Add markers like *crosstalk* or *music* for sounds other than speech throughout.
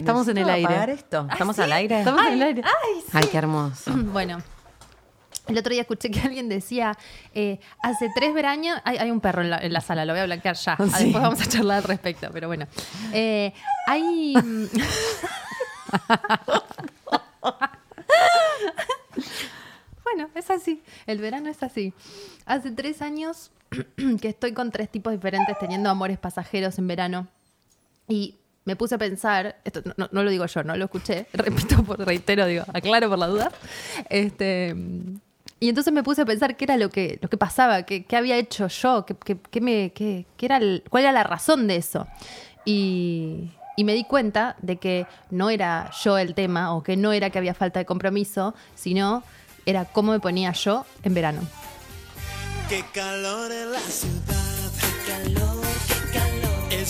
Estamos en el aire. apagar esto. ¿Estamos al aire? Estamos en el aire. Ay, qué hermoso. *clears throat* Bueno. El otro día escuché que alguien decía, eh, hace tres veranos, hay, hay un perro en la, en la sala, lo voy a blanquear ya, Ah, *laughs* Sí. después vamos a charlar al respecto, pero bueno. Eh, hay... mm, *laughs* bueno, es así, el verano es así. Hace tres años *clears throat* que estoy con tres tipos diferentes teniendo amores pasajeros en verano. Y me puse a pensar, esto no, no lo digo yo, no lo escuché, *laughs* repito, por reitero, digo, aclaro por la duda. Este, y entonces me puse a pensar qué era lo que, lo que pasaba, qué, qué había hecho yo, qué, qué- qué me, era el- cuál era la razón de eso. Y, y me di cuenta de que no era yo el tema o que no era que había falta de compromiso, sino era cómo me ponía yo en verano. Qué calor en la ciudad. Qué calor.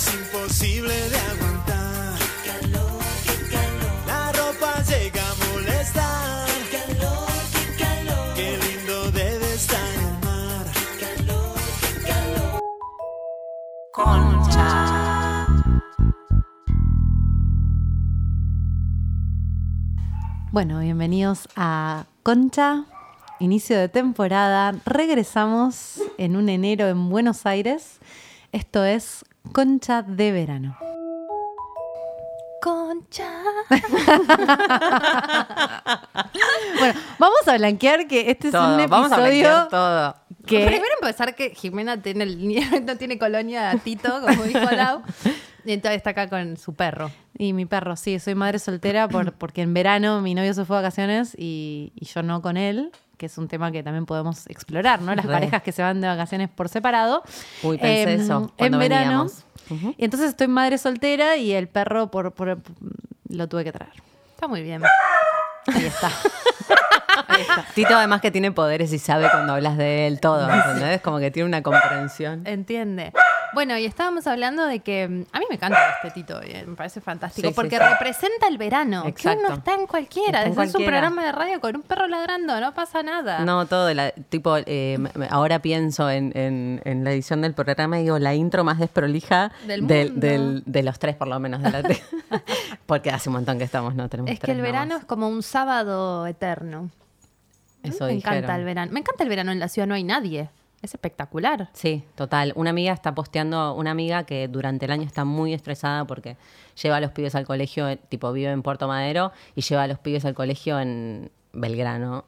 Es imposible de aguantar. Qué calor, qué calor. La ropa llega a molestar. Qué calor, qué calor. Qué lindo debe estar el mar. Qué calor, qué calor. Bueno, bienvenidos a Concha, inicio de temporada. Regresamos en un enero en Buenos Aires. Esto es Concha de verano. Concha. *laughs* Bueno, vamos a blanquear que este es Todo. un Vamos a episodio todo. que Primero empezar que Jimena tiene el, *laughs* no tiene colonia a Tito, como dijo Lau. *laughs* Y entonces está acá con su perro. Y mi perro, sí, soy madre soltera por, porque en verano mi novio se fue de vacaciones y, y yo no con él, que es un tema que también podemos explorar, ¿no? Las Re. parejas que se van de vacaciones por separado. Uy, pensé Em, eso En verano. Y entonces estoy madre soltera y el perro por, por- lo tuve que traer. Está muy bien. Ahí está. *laughs* Tito además que tiene poderes y sabe cuando hablas de él todo, ¿entendés? Como que tiene una comprensión. Entiende. Bueno, y estábamos hablando de que mm, a mí me encanta este Tito, eh, me parece fantástico, Sí, porque sí. representa el verano, que Exacto. uno está en cualquiera, es un programa de radio con un perro ladrando, no pasa nada. No, todo, la- tipo, eh, ahora pienso en, en- en la edición del programa y digo, la intro más desprolija Del del- de los tres, por lo menos, de la *laughs* Porque hace un montón que estamos, ¿no? Tenemos es que el verano nomás. es como un sábado eterno. Eso me dijeron. encanta el verano. Me encanta el verano en la ciudad, no hay nadie. Es espectacular. Sí, total. Una amiga está posteando, una amiga que durante el año está muy estresada porque lleva a los pibes al colegio, eh, tipo vive en Puerto Madero y lleva a los pibes al colegio en Belgrano.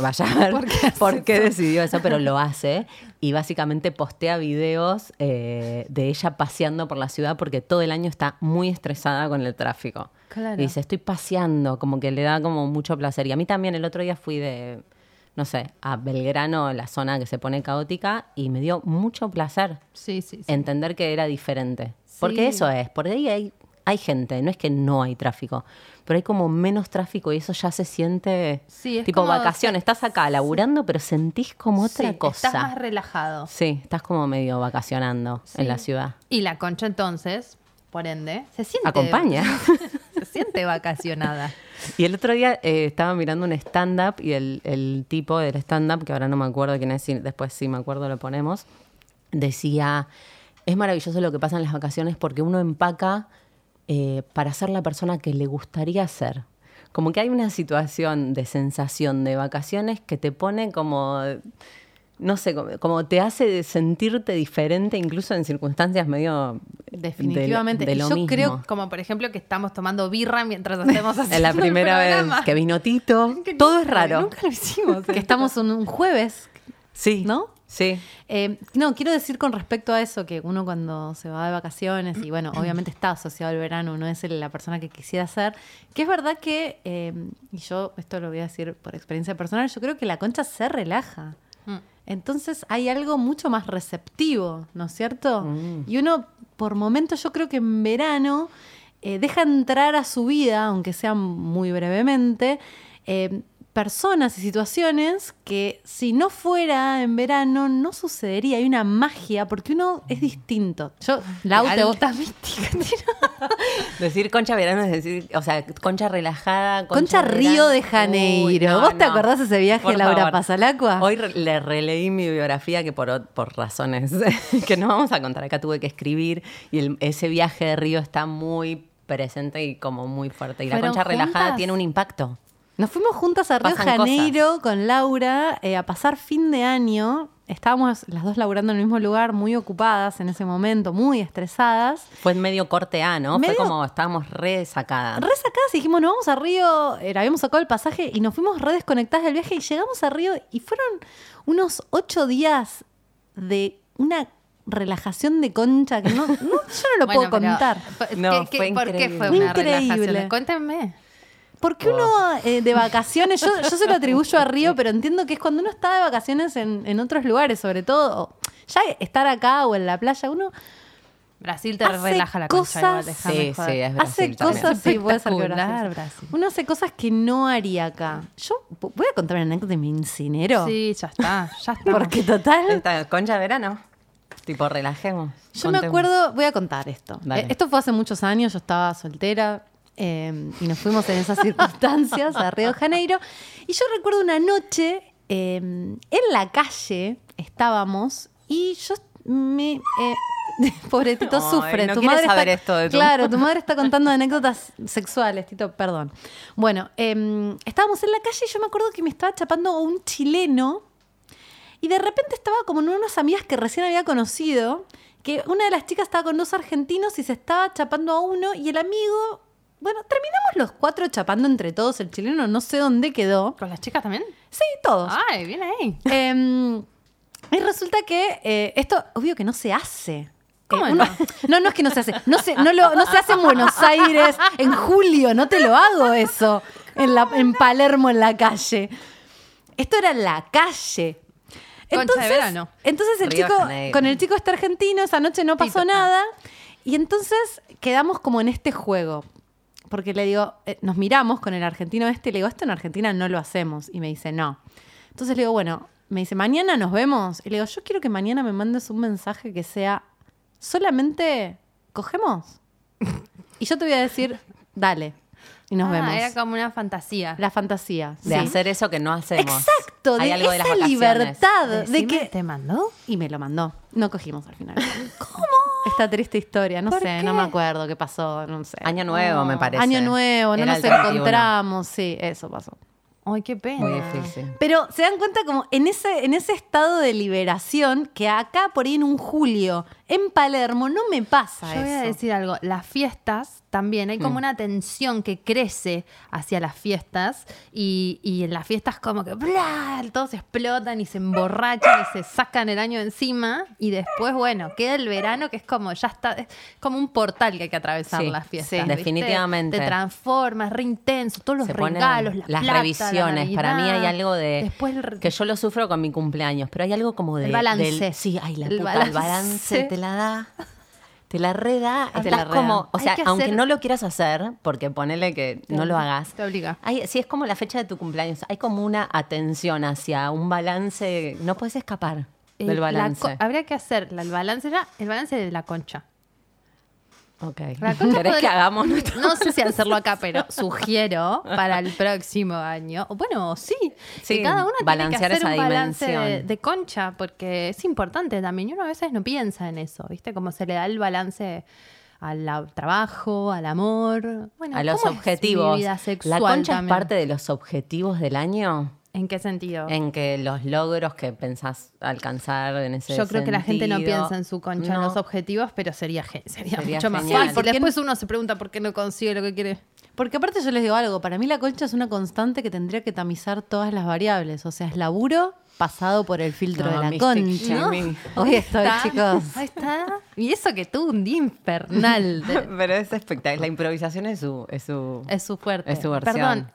Vaya a *laughs* ver ¿Por qué hace *laughs* por qué decidió eso, pero lo hace. Y *laughs* básicamente postea videos eh, de ella paseando por la ciudad porque todo el año está muy estresada con el tráfico. Claro. Y dice, estoy paseando, como que le da como mucho placer. Y a mí también el otro día fui de, no sé, a Belgrano, la zona que se pone caótica, y me dio mucho placer Sí, sí, sí. entender que era diferente. Porque eso es, por ahí hay, hay gente, no es que no hay tráfico, pero hay como menos tráfico y eso ya se siente es tipo como- vacaciones. Estás acá laburando, pero sentís como otra cosa. Estás más relajado. Sí, estás como medio vacacionando en la ciudad. Y la concha entonces, por ende, se siente. Acompaña. *laughs* siente vacacionada. Y el otro día eh, estaba mirando un stand-up y el, el tipo del stand-up, que ahora no me acuerdo quién es, si- después sí me acuerdo lo ponemos, decía, es maravilloso lo que pasa en las vacaciones porque uno empaca eh, para ser la persona que le gustaría ser. Como que hay una situación de sensación de vacaciones que te pone como, no sé, como, como te hace sentirte diferente incluso en circunstancias medio... de- Definitivamente. de lo yo mismo. creo Como por ejemplo que estamos tomando birra mientras hacemos *laughs* así. Es la primera vez que vino Tito. *laughs* Todo es raro. Nunca lo hicimos. *laughs* que estamos en un jueves, Sí. ¿no? Sí. Eh, no, quiero decir con respecto a eso que uno cuando se va de vacaciones y bueno, obviamente está asociado al verano, no es la persona que quisiera ser, que es verdad que, eh, y yo esto lo voy a decir por experiencia personal, yo creo que la concha se relaja. Mm. Entonces hay algo mucho más receptivo, ¿no es cierto? Y uno, por momentos, yo creo que en verano eh, deja entrar a su vida, aunque sea muy brevemente, eh, personas y situaciones que si no fuera en verano no sucedería. Hay una magia, porque uno es distinto. Yo, Lau, te Alta mística. *laughs* Decir concha verano es decir, o sea, concha relajada. Concha verano. Río de Uy, Janeiro. no, ¿Vos te acordás ese viaje, Por Laura favor. Pasalacua? Hoy re- le releí mi biografía que por, por razones *laughs* que no vamos a contar acá tuve que escribir y el- ese viaje de Río está muy presente y como muy fuerte. Y la ¿Fueron concha relajada tiene un impacto. Nos fuimos juntas a Río Pasan Janeiro con Laura eh, a pasar fin de año. Estábamos las dos laburando en el mismo lugar, muy ocupadas en ese momento, muy estresadas. Fue medio corte A, ¿no? Medio- Fue como estábamos re sacadas. Re sacadas y dijimos, nos vamos a Río, eh, habíamos sacado el pasaje y nos fuimos re desconectadas del viaje y llegamos a Río y fueron unos ocho días de una relajación de concha que no, no- yo no lo *laughs* Bueno, puedo pero, contar. ¿qué- No, qué- fue ¿Por qué fue increíble. una Increíble. relajación? Cuéntenme. Porque uno eh, de vacaciones, yo, yo se lo atribuyo a Río, *laughs* pero entiendo que es cuando uno está de vacaciones en, en otros lugares, sobre todo, ya estar acá o en la playa, uno Brasil te Hace relaja la concha igual, cosas- déjame Sí, sí, es hace Brasil también. cosas, sí, puede ser que Brasil. Brasil. Uno hace cosas que no haría acá. Yo voy a contar una anécdota y me incinero. Sí, ya está, ya está. *laughs* Porque total. Esta concha de verano. Tipo, relajemos. Yo me acuerdo, voy a contar esto. Eh, Esto fue hace muchos años, yo estaba soltera eh, y nos fuimos en esas *laughs* circunstancias a Río de Janeiro. Y yo recuerdo una noche eh, en la calle estábamos y yo me. eh, *laughs* pobre Tito sufre. no tu madre saber está, esto de Claro, *laughs* tu madre está contando anécdotas sexuales, Tito, perdón. Bueno, eh, estábamos en la calle y yo me acuerdo que me estaba chapando a un chileno. Y de repente estaba como en unas amigas que recién había conocido, que una de las chicas estaba con dos argentinos y se estaba chapando a uno y el amigo, bueno, terminamos los cuatro chapando entre todos, el chileno no sé dónde quedó. ¿Con las chicas también? Sí, todos. Ay, bien ahí. Em, y resulta que eh, esto, obvio que no se hace. ¿Cómo Eh, uno- no, *laughs* no es que no se hace. No se, no lo- no se hace en Buenos Aires en julio. No te lo hago eso. En, la, en Palermo, en la calle. Esto era la calle. Concha de verano. Entonces el Río chico, Janeiro. con el chico este argentino, esa noche no pasó Tito. nada. Y entonces quedamos como en este juego. Porque le digo, eh, nos miramos con el argentino este y le digo, esto en Argentina no lo hacemos. Y me dice, no. Entonces le digo, bueno, me dice, mañana nos vemos. Y le digo, yo quiero que mañana me mandes un mensaje que sea, solamente cogemos. Y yo te voy a decir, dale. Y nos Ah, vemos. Era como una fantasía. La fantasía. De sí. hacer eso que no hacemos. Exacto, Hay de algo de las esa libertad de que ¿Te mandó? y me lo mandó. No cogimos al final. *laughs* ¿Cómo? Esta triste historia, no ¿Por sé, qué? no me acuerdo qué pasó, no sé. Año nuevo, me parece. Año nuevo, no Era nos el 31. encontramos, sí, eso pasó. Ay, qué pena. Muy difícil. Pero se dan cuenta como en ese, en ese estado de liberación que acá por ahí en un julio, en Palermo, no me pasa Yo voy a decir algo. Las fiestas también, hay Mm. como una tensión que crece hacia las fiestas y, y en las fiestas como que ¡bla! todos explotan y se emborrachan y se sacan el año encima y después, bueno, queda el verano que es como, ya está, es como un portal que hay que atravesar Sí, las fiestas. sí, ¿viste? definitivamente. Te transformas, re intenso, todos los Se regalos, la las plata, la revisiones. Para mí hay algo de Después el re- que yo lo sufro con mi cumpleaños, pero hay algo como de El balance. del- sí, ay, la El puta, balance. el balance te *laughs* la da. Te la reda, Te la reda. como, o sea, que aunque hacer- no lo quieras hacer, porque ponele que no lo hagas. Te obliga. Hay, sí, es como la fecha de tu cumpleaños. Hay como una atención hacia un balance. No puedes escapar del la balance. habría que hacer el balance ya, el balance de la concha. Ok. ¿Querés que hagamos nuestro? No sé si hacerlo acá, pero sugiero para el *laughs* próximo año. Bueno, sí. Sí, que cada uno tiene que hacer esa un balance de, dimensión. de concha, porque es importante también. Y uno a veces no piensa en eso, ¿viste? Como se le da el balance al trabajo, al amor. Bueno, a los ¿cómo es mi objetivos. ¿La concha es parte de los objetivos del año? ¿En qué sentido? En que los logros que pensás alcanzar en ese Yo creo que la gente no piensa en su concha, en los objetivos, pero sería, sería, Sería mucho más fácil. Porque Después uno se pregunta por qué no consigue lo que quiere. Porque aparte yo les digo algo, para mí la concha es una constante que tendría que tamizar todas las variables. O sea, es laburo pasado por el filtro No, de la Mystic concha. Hoy estoy, Está, chicos. Ahí está. Y eso que tuvo un día infernal. de- *laughs* Pero es espectacular. La improvisación es su. Es su... es su fuerte. Es su versión. Perdón,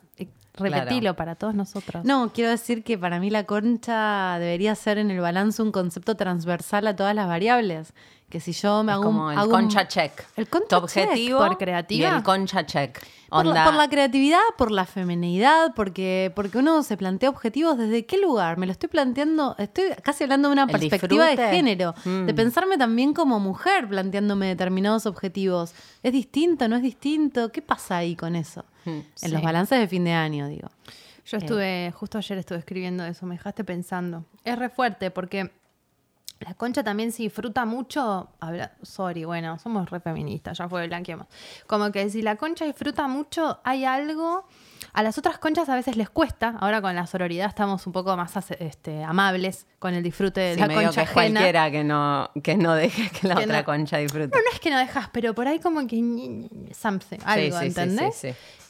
repetilo Claro. para todos nosotros. No, quiero decir que para mí la concha debería ser en el balance un concepto transversal a todas las variables. Que si yo me es hago un- como el hago un- concha check. El concha tu objetivo por creativa. y el concha check. Por la, Onda, por la creatividad, por la feminidad, porque, porque uno se plantea objetivos desde qué lugar. Me lo estoy planteando, estoy casi hablando de una El perspectiva de género, Mm. de pensarme también como mujer planteándome determinados objetivos. ¿Es distinto? ¿No es distinto? ¿Qué pasa ahí con eso? Mm, En sí. los balances de fin de año, digo. Yo estuve, justo ayer estuve escribiendo eso, me dejaste pensando. Es re fuerte porque la concha también se disfruta mucho. Habla, sorry, bueno, somos re feministas, ya fue blanqueamos. Como que si la concha disfruta mucho, hay algo. A las otras conchas a veces les cuesta. Ahora con la sororidad estamos un poco más este, amables con el disfrute de Sí, la medio concha que ajena. cualquiera que no, que no deje que la Que otra no- concha disfrute. No, no es que no dejas, pero por ahí como que something, algo, sí, sí, ¿entendés?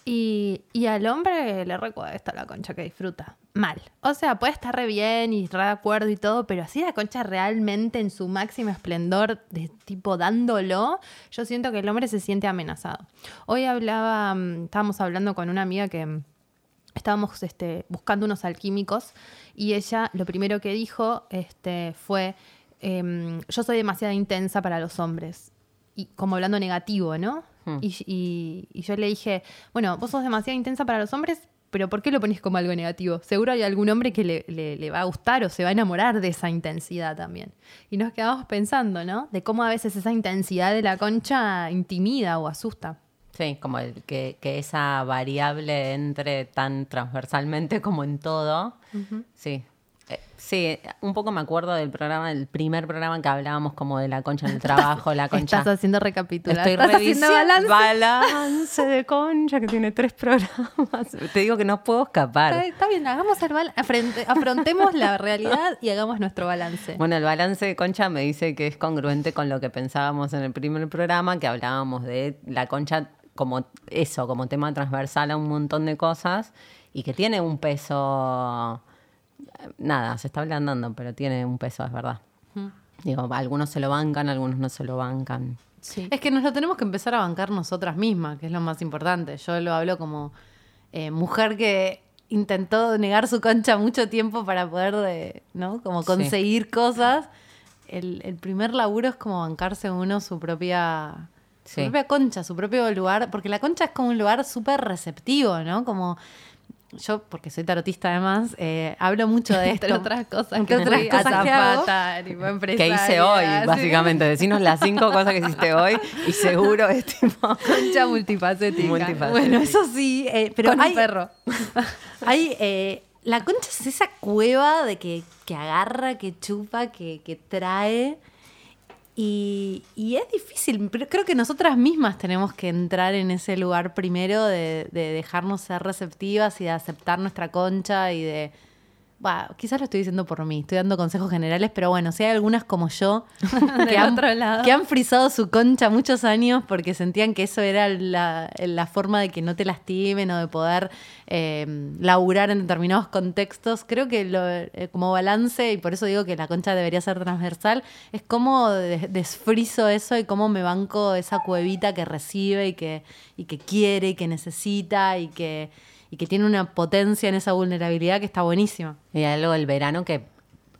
Y, al hombre le recuesta la concha que disfruta. Mal. O sea, puede estar re bien y re de acuerdo y todo, pero así la concha realmente en su máximo esplendor, de tipo dándolo, yo siento que el hombre se siente amenazado. Hoy hablaba, mm, estábamos hablando con una amiga que mm, estábamos este, buscando unos alquímicos y ella lo primero que dijo este, fue, em, yo soy demasiado intensa para los hombres. Y como hablando negativo, ¿no? Hmm. Y, y- y yo le dije, bueno, vos sos demasiado intensa para los hombres, pero ¿por qué lo pones como algo negativo? Seguro hay algún hombre que le, le- le va a gustar o se va a enamorar de esa intensidad también. Y nos quedamos pensando, ¿no? De cómo a veces esa intensidad de la concha intimida o asusta. Sí, como el, que, que esa variable entre tan transversalmente como en todo. Sí, un poco me acuerdo del programa, del primer programa que hablábamos como de la concha en el trabajo, la *laughs* concha. Estás haciendo recapitular. Estoy revisando balance. balance de concha que tiene tres programas. *laughs* Te digo que no puedo Está, escapar. está bien, hagamos el bal- afrente- afrontemos la realidad y hagamos nuestro balance. Bueno, el balance de concha me dice que es congruente con lo que pensábamos en el primer programa, que hablábamos de la concha como eso, como tema transversal a un montón de cosas y que tiene un peso, nada, se está ablandando, pero tiene un peso, es verdad. Digo, algunos se lo bancan, algunos no se lo bancan. Sí. Es que nos lo tenemos que empezar a bancar nosotras mismas, que es lo más importante. Yo lo hablo como eh, mujer que intentó negar su concha mucho tiempo para poder, ¿no? Como Sí. conseguir cosas. El, el primer laburo es como bancarse uno su propia, su propia concha, su propio lugar, porque la concha es como un lugar súper receptivo, ¿no? Como yo, porque soy tarotista además, eh, hablo mucho de *laughs* esto. Entre otras cosas Entre que otras cosas que hago. Que hice hoy, sí. básicamente. Decinos las cinco cosas que hiciste hoy y seguro es tipo... Concha multifacética. Multifacética. Bueno, eso sí, eh, pero Con hay, un perro. *laughs* hay, eh, la concha es esa cueva de que, que agarra, que chupa, que, que trae. Y, y es difícil, pero creo que nosotras mismas tenemos que entrar en ese lugar primero de, de dejarnos ser receptivas y de aceptar nuestra concha y de... Bah, quizás lo estoy diciendo por mí, estoy dando consejos generales, pero bueno, si hay algunas como yo *laughs* que han, que han frizado su concha muchos años porque sentían que eso era la, la forma de que no te lastimen o de poder eh, laburar en determinados contextos. Creo que lo- eh, como balance, y por eso digo que la concha debería ser transversal, es cómo des- desfrizo eso y cómo me banco esa cuevita que recibe y que, y que quiere y que necesita y que, y que tiene una potencia en esa vulnerabilidad que está buenísima. Y algo del verano que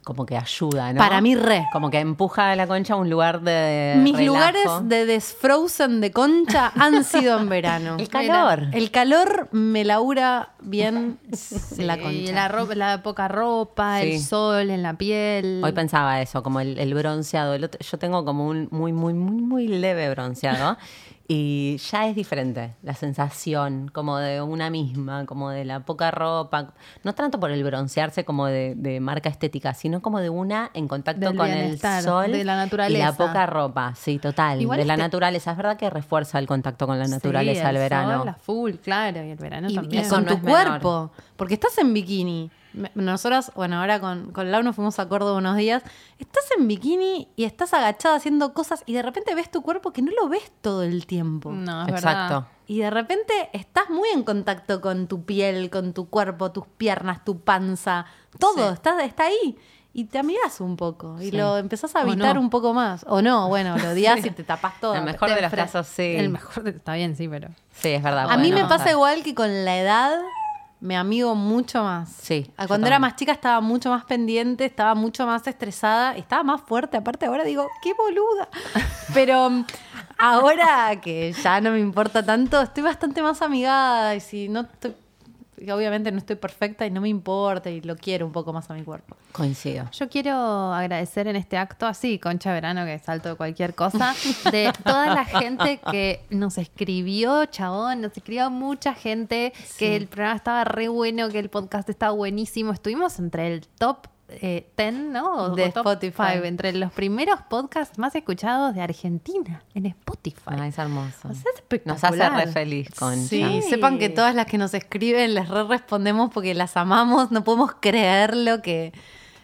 como que ayuda, ¿no? Para mí re. Como que empuja a la concha a un lugar de Mis relajo. lugares de desfrozen de concha han sido en verano. El *laughs* calor. El calor me labura bien Sí, la concha. y la, ropa, la poca ropa, el Sí. sol en la piel. Hoy pensaba eso, como el, el bronceado. El otro- yo tengo como un muy, muy, muy, muy leve bronceado. *laughs* y ya es diferente la sensación, como de una misma, como de la poca ropa. No tanto por el broncearse como de, de marca estética, sino como de una en contacto Del con el sol de la y naturaleza. la poca ropa. Sí, total. Igual de la este- naturaleza. Es verdad que refuerza el contacto con la Sí, naturaleza el el verano. sol a full, claro, y el verano y, también. y con no tu menor. cuerpo. Porque estás en bikini. Nosotras, bueno, ahora con, con Lau nos fuimos a Córdoba unos días. Estás en bikini y estás agachada haciendo cosas y de repente ves tu cuerpo que no lo ves todo el tiempo. No, es Exacto. verdad. Y de repente estás muy en contacto con tu piel, con tu cuerpo, tus piernas, tu panza, todo, Sí. está, está ahí. Y te amigas un poco y Sí. lo empezás a habitar no. un poco más. O no, bueno, lo odias *laughs* y te tapas todo. El mejor de los casos, sí. El mejor de- está bien, sí, pero. Sí, es verdad. A mí me pasa igual que con la edad me amigo mucho más. Sí, A yo Cuando era más chica estaba mucho más pendiente, estaba mucho más estresada, estaba más fuerte. Aparte ahora digo, qué boluda. *laughs* Pero mm, ahora que ya no me importa tanto, estoy bastante más amigada y si no estoy, obviamente no estoy perfecta y no me importa y lo quiero un poco más a mi cuerpo. Coincido. Yo quiero agradecer en este acto, así, Concha Verano, que salto de cualquier cosa, de toda la gente que nos escribió, chabón, nos escribió mucha gente, que el programa estaba re bueno, que el podcast estaba buenísimo. Estuvimos entre el top eh, 10, ¿no? O- De o top Spotify. five, entre los primeros podcasts más escuchados de Argentina en Spotify. Ay, es hermoso. O sea, es Nos hace re feliz con Sí, Sí. sepan que todas las que nos escriben les re respondemos porque las amamos, no podemos creerlo que,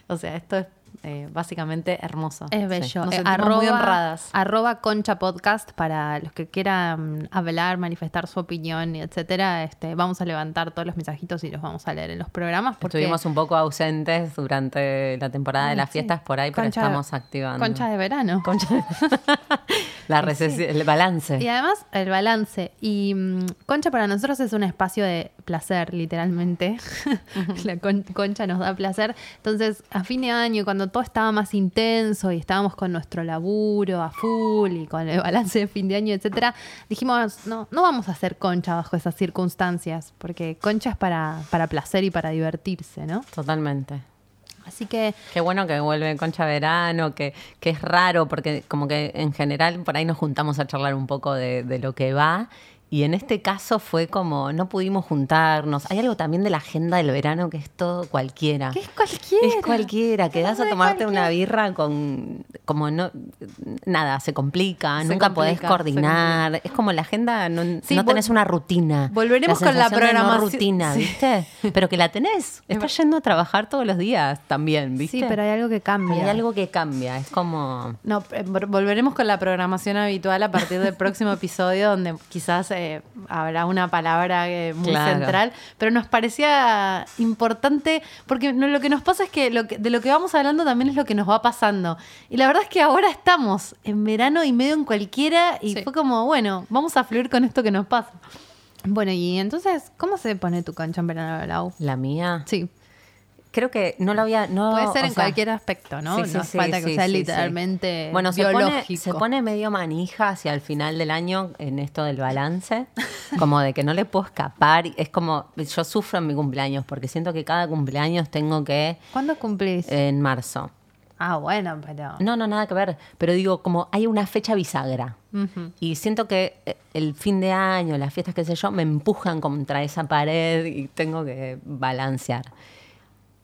o sea, esto es eh, básicamente hermoso. Es bello. Nos Eh, muy honradas. arroba Concha Podcast para los que quieran hablar, manifestar su opinión, etcétera. Este, vamos a levantar todos los mensajitos y los vamos a leer en los programas. Porque Estuvimos un poco ausentes durante la temporada de Ay, las sí. fiestas por ahí, pero Concha- estamos activando. Concha de verano. *laughs* la *laughs* recesi- el balance. Y además el balance. Y mm, Concha para nosotros es un espacio de placer, literalmente. *laughs* La con- Concha nos da placer. Entonces, a fin de año, cuando todo estaba más intenso y estábamos con nuestro laburo a full y con el balance de fin de año, etcétera, dijimos, no, no vamos a hacer Concha bajo esas circunstancias, porque Concha es para, para placer y para divertirse, ¿no? Totalmente. Así que Qué bueno que vuelve Concha Verano, que, que es raro, porque como que en general por ahí nos juntamos a charlar un poco de, de lo que va. Y en este caso fue como, no pudimos juntarnos. Hay algo también de la agenda del verano que es todo cualquiera. ¿Qué es cualquiera? Es cualquiera. Quedás a tomarte cualquiera. una birra con, como no, nada, se complica, Se nunca podés complica, se coordinar. Es como la agenda, no, Sí, no tenés una rutina. volveremos con la de no programación- rutina, sí. ¿viste? *laughs* Pero que la tenés. Estás yendo a trabajar todos los días también, ¿viste? sí, pero hay algo que cambia. Hay algo que cambia, es como... No, eh, vol- volveremos con la programación habitual a partir del próximo episodio, donde quizás eh, habrá una palabra eh, muy Claro. central, pero nos parecía importante, porque no- lo que nos pasa es que, lo que de lo que vamos hablando también es lo que nos va pasando. Y la verdad es que ahora estamos en verano y medio en cualquiera, y Sí. fue como, bueno, vamos a fluir con esto que nos pasa. Bueno, y entonces, ¿cómo se pone tu cancha en verano, Lau? La mía. Sí. Creo que no lo había... No, Puede ser en sea, cualquier aspecto, ¿no? sí, sí, no hace sí, falta que sea literalmente Bueno, se pone, biológico. se pone medio manija hacia el final del año en esto del balance, *laughs* como de que no le puedo escapar. Es como, yo sufro en mi cumpleaños porque siento que cada cumpleaños tengo que... ¿Cuándo cumplís? En marzo. ah, bueno, pero... No, no, nada que ver. Pero digo, como hay una fecha bisagra. Y siento que eh, el fin de año, las fiestas, qué sé yo, me empujan contra esa pared y tengo que balancear.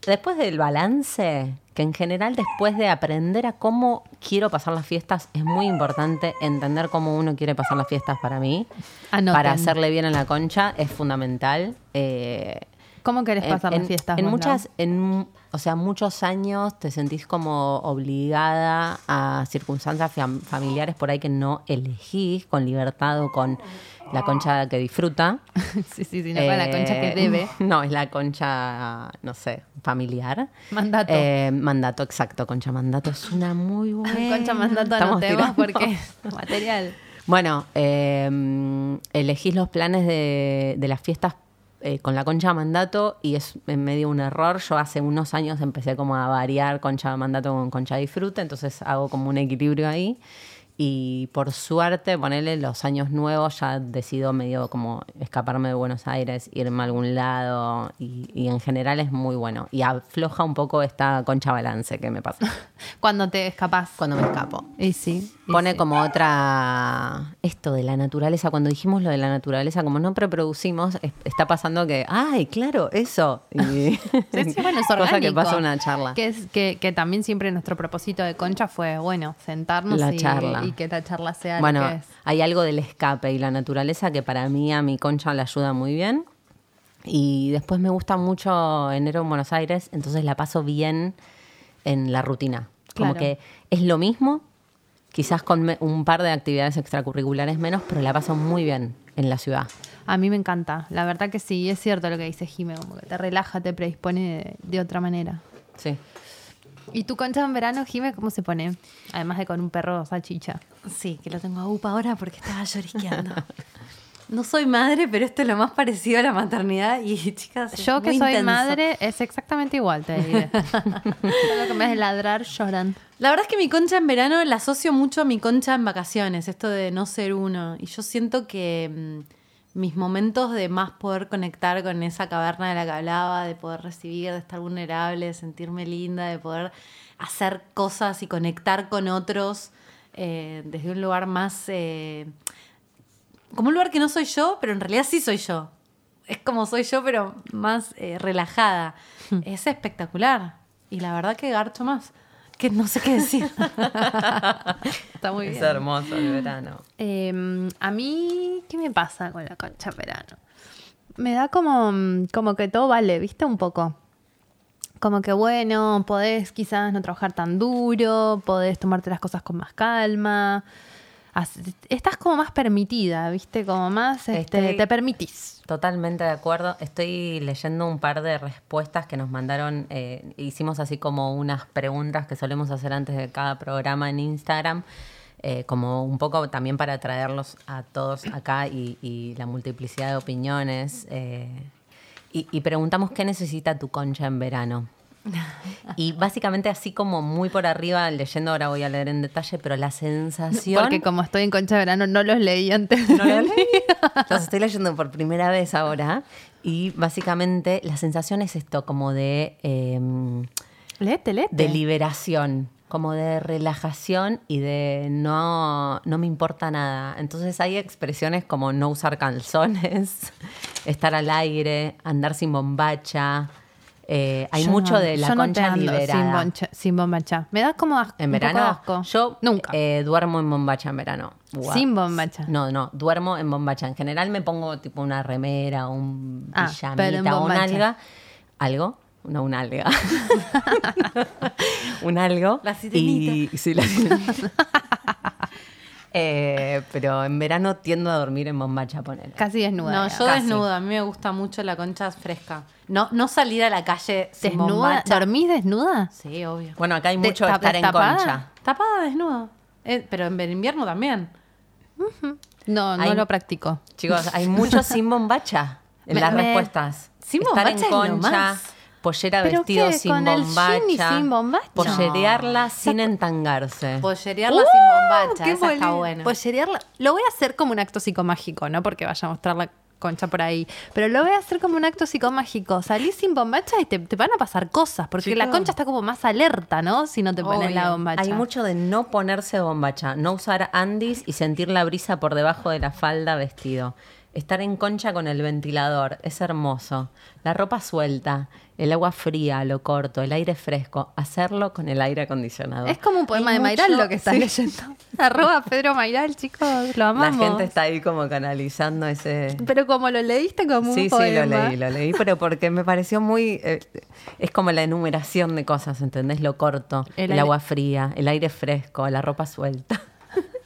Después del balance, que en general después de aprender a cómo quiero pasar las fiestas, es muy importante entender cómo uno quiere pasar las fiestas para mí. Anoten. Para hacerle bien a la concha es fundamental. Eh, ¿Cómo querés pasar en, las fiestas? En muchas, en, o sea, muchos años te sentís como obligada a circunstancias fam- familiares por ahí que no elegís con libertad o con la concha que disfruta. *laughs* sí, sí, sí, no con la concha que Eh, debe. *laughs* No, es la concha, no sé, familiar. Mandato. Eh, mandato, exacto, concha mandato es una muy *laughs* buena. Concha mandato Estamos tirando. porque es material. Bueno, eh, elegís los planes de, de las fiestas eh, con la concha mandato y es en medio un error. Yo hace unos años empecé como a variar concha mandato con concha disfrute, entonces hago como un equilibrio ahí. Y por suerte, ponerle los años nuevos, ya decido medio como escaparme de Buenos Aires, irme a algún lado y, y en general es muy bueno. Y afloja un poco esta concha balance que me pasa *laughs* Cuando te escapás. cuando me escapo. Y sí. y Pone sí. como otra. Esto de la naturaleza. Cuando dijimos lo de la naturaleza, como no preproducimos, es- está pasando que. ¡Ay, claro! Eso. Y, *laughs* *laughs* Sí, sí, bueno, es Cosa que orgánico. pasa una charla. Que, es, que, que también siempre nuestro propósito de Concha fue, bueno, sentarnos La y, charla. y que la charla sea lo Bueno, que es. hay algo del escape y la naturaleza que para mí, a mi concha, le ayuda muy bien. Y después me gusta mucho enero en Buenos Aires, entonces la paso bien en la rutina. Como Claro. que es lo mismo, quizás con un par de actividades extracurriculares menos, pero la paso muy bien en la ciudad. A mí me encanta. La verdad que sí, es cierto lo que dice Jime, como que te relaja, te predispone de, de otra manera. Sí. ¿Y tu concha en verano, Jime, cómo se pone? Además de con un perro salchicha. Sí, que lo tengo a UPA ahora porque estaba lloriqueando. No soy madre, pero esto es lo más parecido a la maternidad y chicas. Yo que soy intenso. madre es exactamente igual, te diré. *laughs* Solo que vez de ladrar, lloran. La verdad es que mi concha en verano la asocio mucho a mi concha en vacaciones, esto de no ser uno. Y yo siento que mm, mis momentos de más poder conectar con esa caverna de la que hablaba, de poder recibir, de estar vulnerable, de sentirme linda, de poder hacer cosas y conectar con otros eh, desde un lugar más... eh, como un lugar que no soy yo, pero en realidad sí soy yo. Es como soy yo, pero más eh, relajada. Es espectacular. y la verdad que garcho más. Que no sé qué decir. *laughs* Está muy Es bien. hermoso el verano. Eh, a mí, ¿qué me pasa con la concha en verano? Me da como, mm, como que todo vale, ¿viste? Un poco. Como que bueno, podés quizás no trabajar tan duro, podés tomarte las cosas con más calma. Estás como más permitida, ¿viste? Como más, este, Estoy- te permitís. Totalmente de acuerdo. Estoy leyendo un par de respuestas que nos mandaron. eh, hicimos así como unas preguntas que solemos hacer antes de cada programa en Instagram, eh, como un poco también para traerlos a todos acá y, y la multiplicidad de opiniones. eh, y, y preguntamos qué necesita tu concha en verano. *laughs* Y básicamente así como muy por arriba, leyendo ahora voy a leer en detalle, pero la sensación... Porque como estoy en concha de verano, no los leí antes. ¿No lo leí? *laughs* Los estoy leyendo por primera vez ahora. Y básicamente la sensación es esto, como de, eh, Léete, léete. de liberación, como de relajación y de no, no me importa nada. Entonces hay expresiones como no usar calzones, *laughs* estar al aire, andar sin bombacha. Eh, hay Yo mucho no- de la no concha ando liberada. Sin, boncha- sin bombacha. Me da como asco, En un poco verano, asco. yo Nunca. eh, duermo en bombacha en verano. Sin bombacha. No, no, duermo en bombacha. En general me pongo tipo una remera, un Ah, pijamita, un bombacha. alga. ¿Algo? No, un alga. *laughs* *laughs* un algo. La sirenita. Y, sí, la sirenita. *laughs* Eh, pero en verano tiendo a dormir en bombacha, poner. Casi desnuda. No, digamos. yo Casi. desnuda. A mí me gusta mucho la concha fresca. No, no salir a la calle sin ¿Desnuda? bombacha. ¿Dormís desnuda? Sí, obvio. Bueno, acá hay ¿De- mucho tap- estar en concha. Tapada desnuda. Eh, pero en invierno también. No, no Hay- lo practico. Chicos, hay mucho sin bombacha en *laughs* Me- las me- respuestas. Sin Estar bombacha es en lo concha, más. Pollera ¿Pero vestido qué? sin ¿Con el bombacha. y sin bombacha? Pollerearla sin entangarse. Pollerearla sin bombacha. ¡Qué Esa está buena. Pollerearla. Lo voy a hacer como un acto psicomágico, no porque vaya a mostrar la concha por ahí. Pero lo voy a hacer como un acto psicomágico. Salís sin bombacha y te, te van a pasar cosas. Porque la concha está como más alerta, ¿no? Si no te pones Obvio. la bombacha. Hay mucho de no ponerse bombacha, no usar andis y sentir la brisa por debajo de la falda vestido. Estar en concha con el ventilador, es hermoso. La ropa suelta, el agua fría, lo corto, el aire fresco. Hacerlo con el aire acondicionado. Es como un poema Hay de Mayral mucho- lo que estás sí. leyendo. *laughs* Arroba Pedro Mayral, chicos. Lo La amamos. gente está ahí como canalizando ese... Pero como lo leíste como Sí, un sí, lo poema. leí, lo leí, pero porque me pareció muy... eh, es como la enumeración de cosas, ¿entendés? Lo corto, El el, aire- agua fría, el aire fresco, la ropa suelta.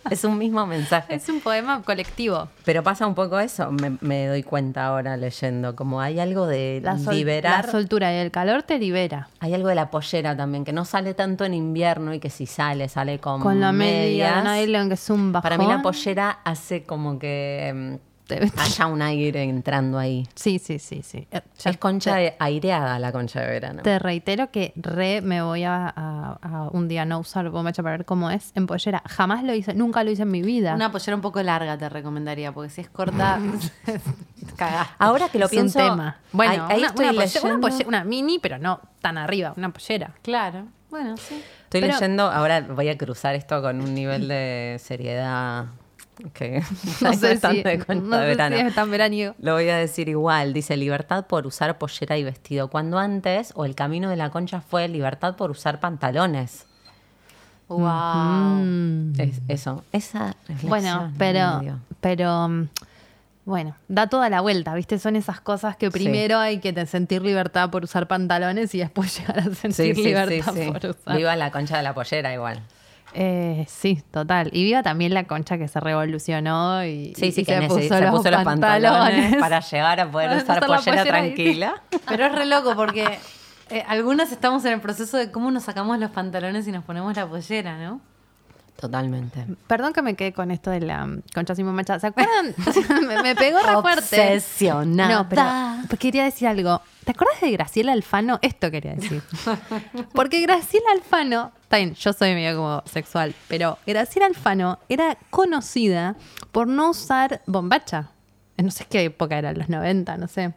Es un mismo mensaje. Es un poema colectivo. Pero pasa un poco eso, me, me doy cuenta ahora leyendo, como hay algo de La, sol- liberar, la soltura y el calor te libera. hay algo de la pollera también, que no sale tanto en invierno y que si sale, sale con, Con la media, medias. nylon, que es un bajón. Para mí la pollera hace como que Haya un aire entrando ahí. Sí, sí, sí, sí. Eh, ya Es concha te, de- aireada la concha de verano. te reitero que re me voy a, a- a un día no usar bombacha para ver cómo es en pollera. Jamás lo hice, nunca lo hice en mi vida. Una pollera un poco larga te recomendaría, porque si es corta, *laughs* *laughs* cagaste. Ahora que lo es pienso, un tema. Bueno, ahí, ahí una, estoy una pollera- una leyendo, pollera- una mini, pero no tan arriba, una pollera. Claro. Bueno, sí. estoy pero- leyendo, ahora voy a cruzar esto con un nivel de seriedad que *laughs* *laughs* No sé, si, de no de sé verano. si es tan veraniego. Lo voy a decir igual, dice libertad por usar pollera y vestido, cuando antes, o el camino de la concha fue libertad por usar pantalones. Wow. Mm. Es, eso, esa reflexión. Bueno, pero, pero mm, bueno, da toda la vuelta, ¿viste? Son esas cosas que primero hay que sentir libertad por usar pantalones y después *laughs* llegar a sentir sí, sí, libertad por usar. Viva la concha de la pollera igual. Eh, sí, total. Y viva también la concha que se revolucionó y, Sí, y sí, se, puso, se los puso los pantalones pantalones para llegar a poder usar pollera pollera y- tranquila. *laughs* Pero es re loco porque eh, algunas estamos en el proceso de cómo nos sacamos los pantalones y nos ponemos la pollera, ¿no? Totalmente. Perdón que me quede con esto de la mm, concha sin bombacha. ¿Se acuerdan? *laughs* me, me pegó re fuerte. Obsesionada. No, pero pues quería decir algo. ¿Te acuerdas de Graciela Alfano? Esto quería decir. *laughs* Porque Graciela Alfano, está bien, yo soy medio como sexual, pero Graciela Alfano era conocida por no usar bombacha. No sé qué época era, los 90, no sé.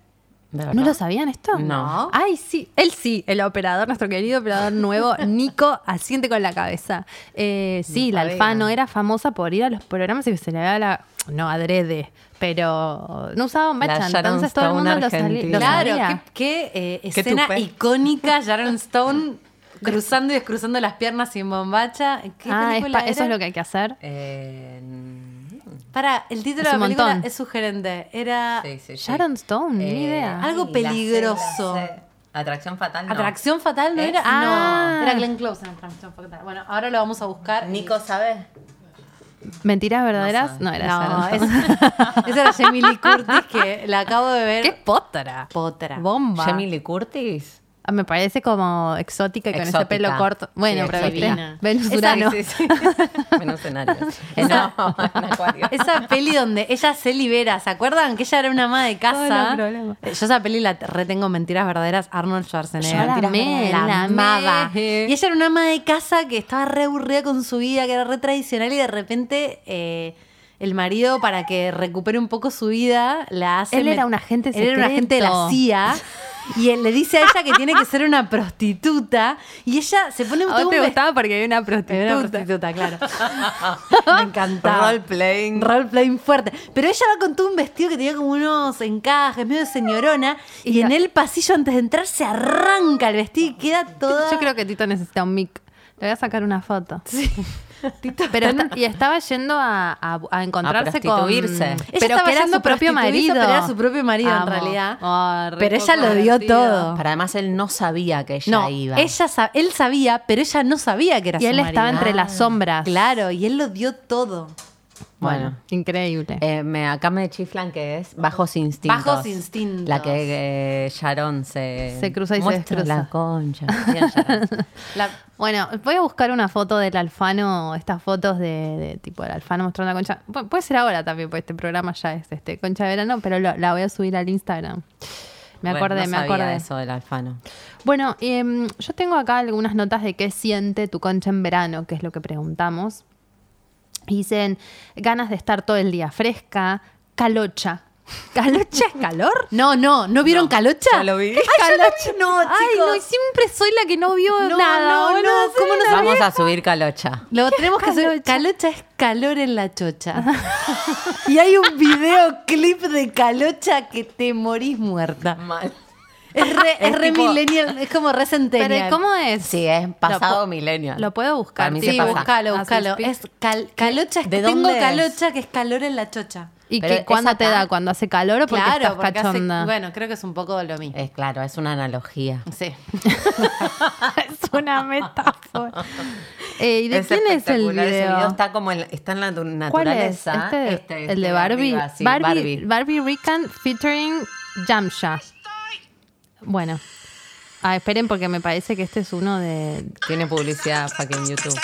¿De ¿No lo sabían esto? No. Ay, sí. Él sí, el operador, nuestro querido operador nuevo, *laughs* Nico, asiente con la cabeza. Eh, sí, la. Alfano era famosa por ir a los programas y se le daba la... No, adrede, pero no usaba Sharon Entonces todo el mundo lo, lo Claro, sabía. qué, qué, eh, Qué escena icónica, Sharon Stone *laughs* cruzando y descruzando las piernas sin bombacha. ¿Qué Ah, es eso es lo que hay que hacer. Eh, Para, el título Es de la película montón. es sugerente. Era sí, sí, sí. Sharon Stone, ni Eh, idea. Algo ay, la peligroso. la. Atracción fatal. no. Atracción Fatal, ¿no ¿Es? era? Ah. No, era Glenn Close en Atracción Fatal. Bueno, ahora lo vamos a buscar. Nico, ¿sabes? ¿Mentiras verdaderas? No, era No, Sharon es- *laughs* esa era Jamie Lee Curtis que la acabo de ver. ¡Qué potra! potra? Bomba. Jamie Lee Curtis. Ah, Me parece como exótica y con ese pelo corto. Bueno, Sí, pero viste. *laughs* Venus Esa- Urano. Sí, sí, sí. *laughs* Menos en Aries. Eh, no, *laughs* en Acuario. Esa peli donde ella se libera, ¿se acuerdan? Que ella era una ama de casa. No, problema. Eh, Yo esa peli la retengo mentiras verdaderas, Arnold Schwarzenegger. Yo la la amaba. Y ella era una ama de casa que estaba re aburrida con su vida, que era re tradicional y de repente eh, el marido, para que recupere un poco su vida, la hace... Él era un agente Él era un agente de la secreto. CIA. Y él le dice a ella que tiene que ser una prostituta. Y ella se pone un A vos todo te gustaba porque había una prostituta. Era una prostituta, claro. *laughs* Me encantaba. Role playing. Roleplaying fuerte. Pero ella va con todo un vestido que tenía como unos encajes, medio señorona. Y, Y en el pasillo, antes de entrar, se arranca el vestido y queda toda. Yo creo que Tito necesita un mic. Le voy a sacar una foto. Sí. *laughs* Tito Pero y estaba yendo a, a- a encontrarse con. prostituirse. Ella Pero estaba que era su propio marido. Pero era su propio marido Amo. en realidad. Ah, re pero ella lo dio todo. Pero además él no sabía que ella No, iba. ella él sabía, pero ella no sabía que era Y su él estaba marido. entre las sombras. Claro, y él lo dio todo. Bueno. Increíble. Eh, me, acá me chiflan que es Bajos Instintos. Bajos Instintos. La que eh, Sharon se... Se cruza y se muestra descruza. *laughs* la concha. La- Bueno, voy a buscar una foto del Alfano, estas fotos de, de tipo del Alfano mostrando la concha. Pu- puede ser ahora también, porque este programa ya es este concha de verano, pero lo- la voy a subir al Instagram. Me Bueno, acordé, no me sabía acordé. eso del Alfano. Bueno, em, yo tengo acá algunas notas de qué siente tu concha en verano, que es lo que preguntamos. Dicen ganas de estar todo el día fresca, calocha. ¿Calocha es calor? No, no, ¿no vieron Calocha? ya lo vi. Ay, también no, chicos. Ay, no, y siempre soy la que no vio No, nada. no, no, ¿cómo no una sabía? Vamos a subir calocha. Lo tenemos que hacer. Calocha. Calocha es calor en la chocha. *laughs* y hay un videoclip de Calocha que te morís muerta. Mal. Es re, *laughs* es Es re tipo- millennial, es como re centennial. Pero ¿cómo es? Sí, es pasado millennial. Lo puedo buscar. Sí, se pasa. búscalo, búscalo. Es cal- calocha, es ¿De que tengo dónde es? calocha que es calor en la chocha. ¿Y que, es cuándo te da? ¿Cuando hace calor o porque claro, estás porque hace- cachonda? bueno, creo que es un poco lo mismo. Es claro, es una analogía. Sí. *laughs* es una metáfora. *laughs* Eh, ¿Y de quién es el ese video? está como en, está en la tu- ¿Cuál es? naturaleza. Este, Este, el este de Barbie. arriba, sí, Barbie, Barbie. Barbie Rican featuring Jamsha. Bueno. Ah, esperen porque me parece que este es uno de... Tiene publicidad fucking YouTube.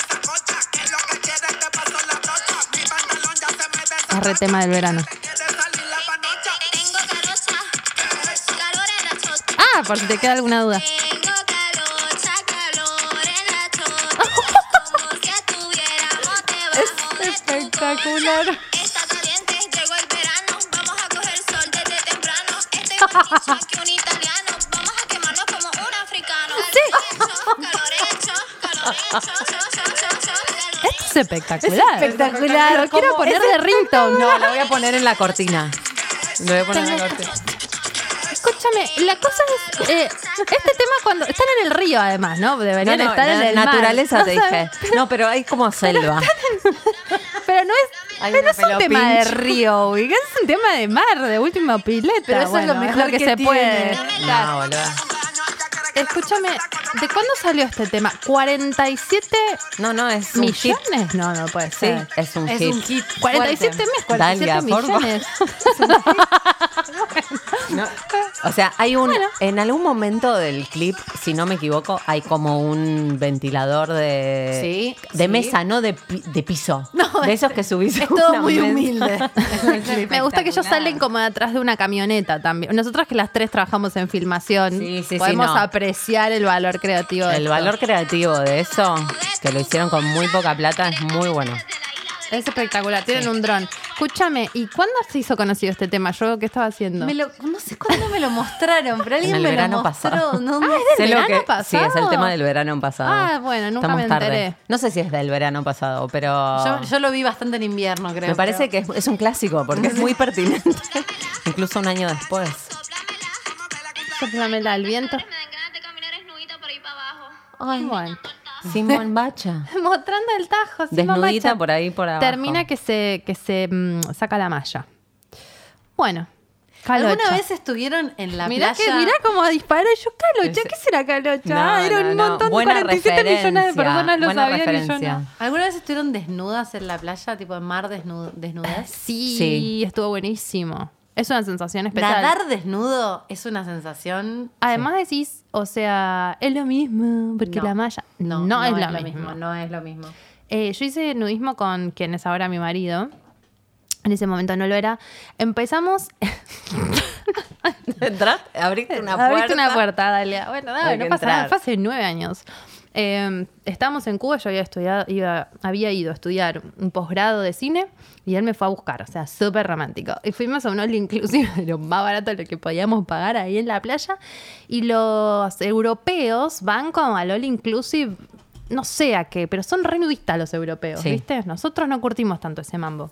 Es re tema del verano. Ah, por si te queda alguna duda. Tengo calocha, calor *laughs* espectacular. es espectacular. Lo quiero poner de ringtone. No, lo voy a poner en la cortina. Lo voy a poner en la cortina. Escúchame, la cosa es. eh, este tema cuando. Están en el río, además, ¿no? Deberían No, no, estar en el naturaleza *laughs* te dije. No, pero hay como selva. Pero no es. Pero no es un tema de río, es un tema de mar, de última pileta. Pero eso es lo mejor que, que se tiene. puede. No, boludo. Escúchame, ¿de cuándo salió este tema? ¿47 No, no, es un hit. millones? No, no puede Sí, ser. es un Es hit. un hit. 47 fuerte. meses, 47 Dalia, por favor. millones. *laughs* No, O sea, hay un. En algún momento del clip, si no me equivoco, hay como un ventilador de. Sí, De sí. mesa, no de, pi- de piso. *laughs* No, de esos es- que subís. Es todo una muy mesa. humilde. *laughs* Me gusta que ellos salen como de atrás de una camioneta también. Nosotras que las tres trabajamos en filmación, Sí, sí, sí, podemos no. apreciar el valor creativo. de El esto. valor creativo de eso, que lo hicieron con muy poca plata, es muy bueno. Es espectacular, tienen un dron. Escúchame, ¿y cuándo se hizo conocido este tema? ¿Yo qué estaba haciendo? Me lo- no sé cuándo me lo mostraron, pero alguien En el me lo mostró. pasado. No, no Ah, ¿es del verano que- pasado? Sí, es el tema del verano pasado. Ah, bueno, nunca Estamos me tarde. enteré. No sé si es del verano pasado, pero Yo, yo lo vi bastante en invierno, creo. me parece que es, es un clásico porque es muy *laughs* pertinente. Incluso un año después. Soplamela al viento. Me dan ganas de caminar desnudita por ahí para abajo. Ay. *laughs* Simón Bacha. *laughs* Mostrando el tajo. Simón Desnudita Bacha. por ahí, por abajo. Termina que se, que se mm, saca la malla. Bueno. Calocha. ¿Alguna vez estuvieron en la Mirá, playa? que, mirá cómo dispara yo, Calocha. ¿Qué será Calocha? No, Ah, Era un no. montón de Buena 47 millones de personas lo sabían y yo referencia. no. ¿Alguna vez estuvieron desnudas en la playa, tipo en mar desnu- desnudas? Sí, Sí. estuvo buenísimo. Es una sensación especial. Nadar desnudo es una sensación. Además decís, o sea, es lo mismo, porque No. la malla no, es, lo mismo. No es lo mismo. Eh, yo hice nudismo con quien es ahora mi marido. En ese momento no lo era. Empezamos. *laughs* ¿Entraste? *laughs* Abriste una puerta. Abriste una puerta, dale. Bueno, Hay no que pasa nada. entrar. Fue hace nueve años. Eh, estábamos en Cuba, yo había estudiado, iba, había ido a estudiar un posgrado de cine y él me fue a buscar, o sea, súper romántico. Y fuimos a un all inclusive, *laughs* lo más barato de lo que podíamos pagar ahí en la playa. Y los europeos van como al all inclusive, no sé a qué, pero son re nudistas los europeos, Sí. ¿viste? Nosotros no curtimos tanto ese mambo.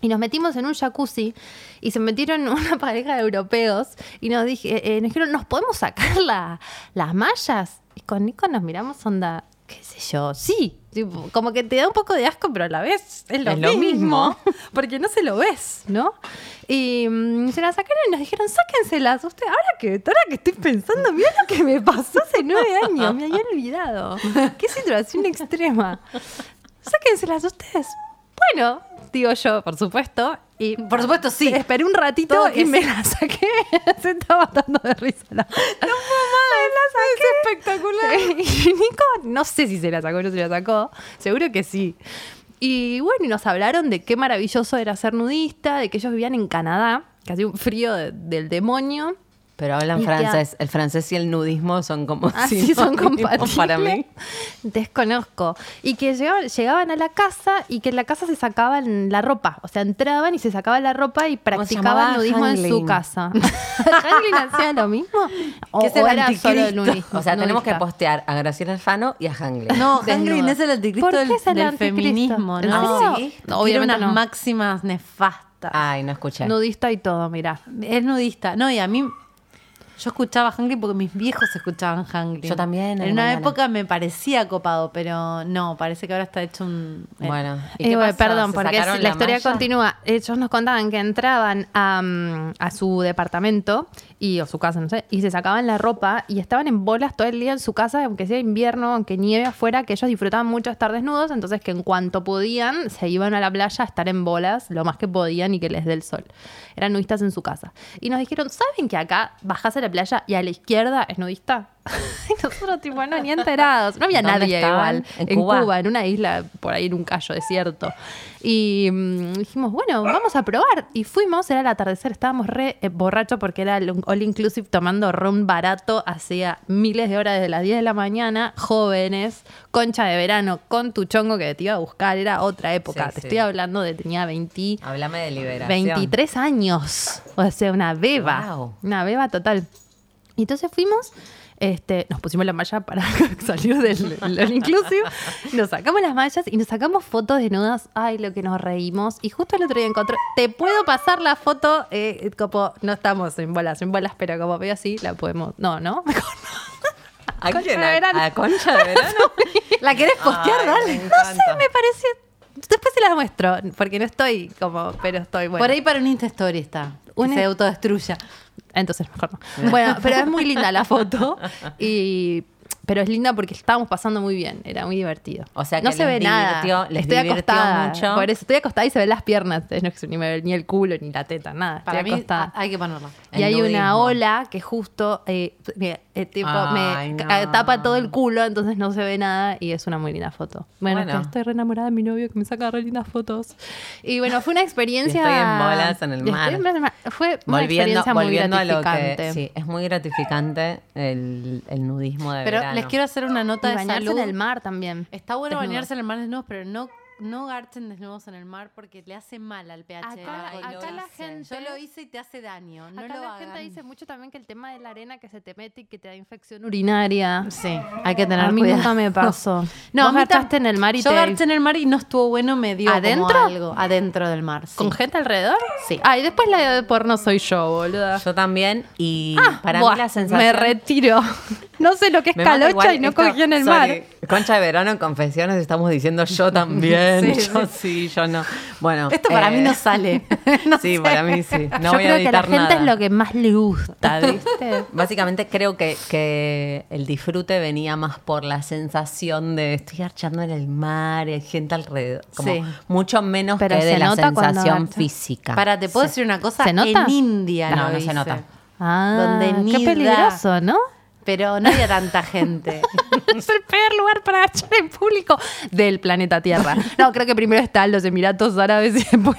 Y nos metimos en un jacuzzi y se metieron *laughs* una pareja de europeos y nos, dije, eh, nos dijeron, ¿nos podemos sacar la- las mallas? Y con Nico nos miramos onda, qué sé yo, sí. Tipo, como que te da un poco de asco, pero a la vez es lo, Es lo mismo. *laughs* Porque no se lo ves, ¿no? Y mm, se las sacaron y nos dijeron, sáquenselas. Usted, ahora que, ahora que estoy pensando, mira lo que me pasó hace nueve años, me había olvidado. *laughs* Qué situación extrema. Sáquenselas ustedes. Bueno, digo yo, por supuesto. Y Por supuesto, sí. Esperé un ratito y me sí. la saqué. *laughs* Se estaba dando de risa. La... No *laughs* Me la saqué. Es espectacular. *laughs* Y Nico, no sé si se la sacó o no se la sacó. Seguro que sí. Y bueno, y nos hablaron de qué maravilloso era ser nudista, de que ellos vivían en Canadá, que hacía un frío de- del demonio. Pero hablan Y francés. El francés y el nudismo son como *laughs* Así son sinónimos compatibles. para mí. Desconozco. Y que llegaban, llegaban a la casa y que en la casa se sacaban la ropa. O sea, entraban y se sacaban la ropa y practicaban nudismo en su casa. *laughs* ¿Hangling hacía lo mismo? ¿O, *laughs* Que es el o era solo anticristo. nudismo? O sea, tenemos que postear a Graciela Alfano y a Hangley. No. Hanglin es el anticristo ¿Por qué del, es el del anticristo? feminismo, ¿En ¿no? Sí. Obviamente unas no. máximas nefastas. Ay, no escuché. Nudista y todo, mirá. Es nudista. No, y a mí. Yo escuchaba Hanglin porque mis viejos escuchaban Hanglin. Yo también, en En una mañana. época me parecía copado, pero no, parece que ahora está hecho un. eh, Bueno, ¿y Eh, qué bueno, pasó? perdón, ¿Se porque la, historia malla? continúa. Ellos nos contaban que entraban a, a su departamento y, o su casa, no sé, y se sacaban la ropa y estaban en bolas todo el día en su casa, aunque sea invierno, aunque nieve afuera, que ellos disfrutaban mucho estar desnudos, entonces que en cuanto podían se iban a la playa a estar en bolas lo más que podían y que les dé el sol. Eran nudistas en su casa. Y nos dijeron, ¿saben que acá bajás a la playa y a la izquierda es nudista? *laughs* y nosotros, tipo, no, ni enterados. No había ¿Dónde nadie estaban? igual. ¿En En, Cuba? Cuba? en una isla, por ahí en un callo desierto. Y mm, dijimos, bueno, vamos a probar. Y fuimos, era el atardecer, estábamos re eh, borrachos porque era el all inclusive tomando ron barato, hacía miles de horas desde las 10 de la mañana, jóvenes, concha de verano, con tu chongo que te iba a buscar, era otra época. Sí, te sí. estoy hablando de tenía 20, Háblame de liberación. 23 años. O sea, una beba. Wow. Una beba total. Y entonces fuimos, este, nos pusimos la malla para *laughs* salir del, del inclusive, nos sacamos las mallas y nos sacamos fotos desnudas. Ay, lo que nos reímos. Y justo el otro día encontré, te puedo pasar la foto, eh, como no estamos en bolas, en bolas, pero como veo así, la podemos. No, ¿no? *laughs* ¿A Concha quién? de ¿A- verano. ¿A Concha de verano? *laughs* ¿La querés postear? Ay, Dale. No sé, me pareció. Después se la muestro, porque no estoy como, pero estoy bueno. Por ahí para un Insta Story está. Un- se autodestruya. Entonces mejor no. Bueno, pero es muy linda la foto. Y, pero es linda porque estábamos pasando muy bien. Era muy divertido. O sea que no se ve nada. les estoy acostada. mucho. Por eso estoy acostada y se ven las piernas. No es ni, me ve ni el culo, ni la teta, nada. Para estoy mí acostada. hay que ponerla. Y hay una ola que justo eh, mira, eh, tipo, Ay, me no. ca- tapa todo el culo, entonces no se ve nada y es una muy linda foto. Bueno, Bueno. que estoy re enamorada de mi novio que me saca re lindas fotos. Y bueno, fue una *laughs* experiencia. Estoy en bolas en el mar. en. Fue una Volviendo, experiencia muy volviendo a lo gratificante. que. Sí, es muy gratificante el, el nudismo de Pero verano. les quiero hacer una nota Y de bañarse salud. en el mar también. Está bueno Desnudos. bañarse en el mar desnudos, pero no, no garchen desnudos en el mar porque le hace mal al pH. Acá del la- agua. acá Lo la hice. gente- Yo lo hice y te hace daño. No Acá lo la hagan. gente dice mucho también que el tema de la arena que se te mete y que te da infección urinaria. Sí, hay que tener A mí cuidado. nunca me pasó. *laughs* No, Vos garchaste en el mar y Yo te... garché en el mar y no estuvo bueno, me dio como ¿Adentro? algo. Adentro del mar, sí. ¿Con gente alrededor? Sí. Ah, y después la de porno soy yo, boluda. Yo también. Y Ah, para buah, mí la sensación. Me retiro. No sé lo que es Me calocha y no esto- cogí en el sorry, mar. Concha de verano en confesiones estamos diciendo yo también. *laughs* *laughs* Sí, *laughs* yo sí, yo no. Bueno. Esto para eh, mí no sale. *laughs* No sí, sé. para mí sí. No Yo voy creo a que a la editar gente nada. es lo que más le gusta, ¿viste? Básicamente creo que, que el disfrute venía más por la sensación de estoy archando en el mar y hay gente alrededor. Como Sí. mucho menos Pero que de se la nota cuando sensación física. Para, te puedo decir una cosa. ¿Se nota? En India No, lo no se nota. Ah, Donde qué nida. peligroso, ¿no? Pero no había tanta gente. *laughs* es el peor lugar para echar en público del planeta Tierra. No, creo que primero están los Emiratos Árabes y después...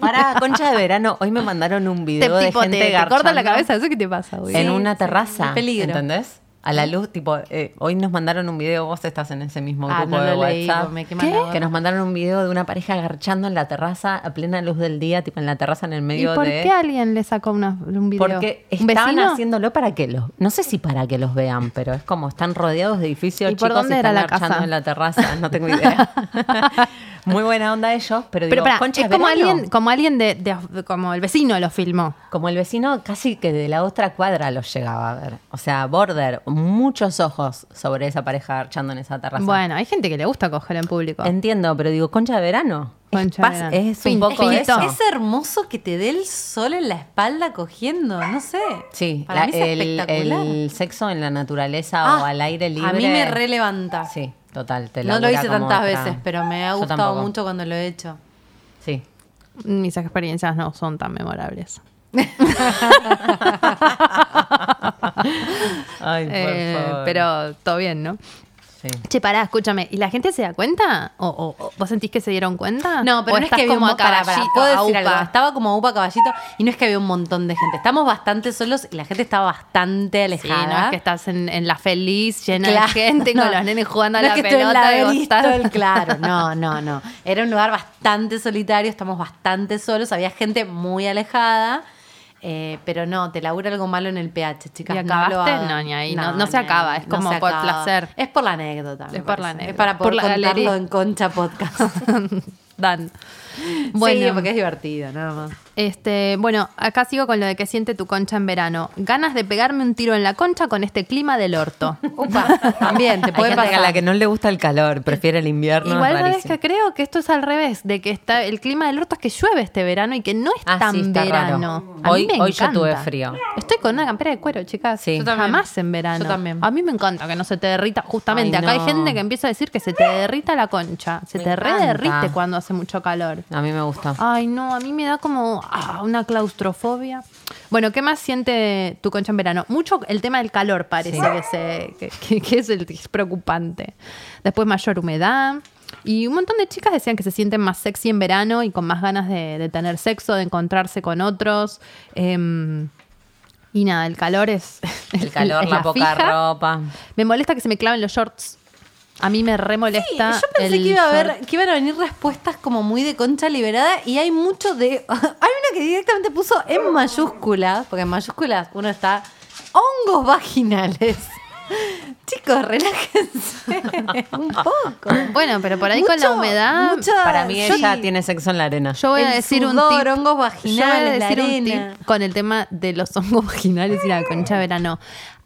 Para concha de verano, hoy me mandaron un te, video de tipo, gente te, te cortan la cabeza. ¿Eso qué te pasa, güey? en Sí, una sí, terraza. es peligro. ¿Entendés? A la luz, tipo, eh, hoy nos mandaron un video, vos estás en ese mismo Ah, grupo no de leí, WhatsApp. quema ¿Qué? la. Que nos mandaron un video de una pareja garchando en la terraza a plena luz del día, tipo en la terraza en el ¿Y medio por de. qué alguien le sacó una- un video? Porque ¿Un estaban vecino? haciéndolo para que los, no sé si para que los vean, pero es como están rodeados de edificios ¿Y por chicos dónde y era están la garchando casa? en la terraza, no tengo idea. *laughs* *laughs* Muy buena onda ellos, pero, Pero digo, concha es de como verano. alguien, como alguien de, de- como el vecino lo filmó. Como el vecino casi que de la otra cuadra los llegaba a ver. O sea, border, muchos ojos sobre esa pareja archando en esa terraza. Bueno, hay gente que le gusta coger en público. Entiendo, pero digo, concha de verano. Concha es, de verano. es Fin- un poco eso. Es hermoso que te dé el sol en la espalda cogiendo, no sé. Sí, Para la- mí es el, espectacular. el sexo en la naturaleza o Ah, al aire libre. A mí me relevanta. Sí, total. Te No lo hice tantas otra- veces, pero me ha gustado mucho cuando lo he hecho. Sí. Mis experiencias no son tan memorables. *laughs* Ay, por Eh, favor. pero todo bien, ¿no? Sí. Che, pará, escúchame. ¿Y la gente se da cuenta? ¿O, o- o vos sentís que se dieron cuenta? No, pero ¿O no es que como un a caballito, puedo a decir upa? Estaba como upa caballito y no es que había un montón de gente. Estamos bastante solos y la gente estaba bastante Sí, alejada. no es que estás en, en la feliz, llena Claro, de gente, no. con los nenes jugando a la es que estoy en pelota. y estás- claro, *laughs* no, no, no. Era un lugar bastante solitario, estamos bastante solos, había gente muy alejada, eh, pero no, te labura algo malo en el pH, chicas. ¿Y no acabaste? hagan. No, ni ahí, no- no se acaba, es como por acaba. placer. Es por la anécdota. Es por la anécdota. Es para Por poder la contarlo galería. en Concha Podcast. *laughs* Dan. bueno, Bueno, porque es divertido, nada más. Este, bueno, acá sigo con lo de que siente tu concha en verano. Ganas de pegarme un tiro en la concha con este clima del orto. *laughs* Upa, también te Hay puede gente pasar. a la que no le gusta el calor, prefiere el invierno. Igual sabes que creo que esto es al revés, de que está el clima del orto es que llueve este verano y que no es Ah, tan sí, está verano. raro. A mí Hoy- me hoy yo tuve frío. Estoy con una campera de cuero, chicas. Sí. Yo también. Jamás en verano. Yo también. A mí me encanta que no se te derrita. Justamente, Ay, acá hay gente que empieza a decir que se te derrita la concha. Se Me te re derrite cuando hace mucho calor. A mí me gusta. Ay, no, a mí me da como ah, una claustrofobia. Bueno, ¿qué más siente tu concha en verano? Mucho el tema del calor parece Sí. que, se- que- es el que es preocupante. Después mayor humedad. Y un montón de chicas decían que se sienten más sexy en verano y con más ganas de, de tener sexo, de encontrarse con otros. Em, y nada, el calor es. El calor, *laughs* es la, poca fija. ropa. Me molesta que se me claven los shorts. A mí me re molesta. yo pensé el que iba a short. haber, que iban a venir respuestas como muy de concha liberada y hay mucho de. *laughs* hay una que directamente puso en mayúsculas, porque en mayúsculas uno está hongos vaginales. *laughs* Chicos, relájense *laughs* un poco. Bueno, pero por ahí con la humedad. mucha- Para mí sí. ella tiene sexo en la arena. Yo voy a decir un tip. hongos Yo voy a vaginales, la decir un arena. tip con el tema de los hongos vaginales y la concha verano.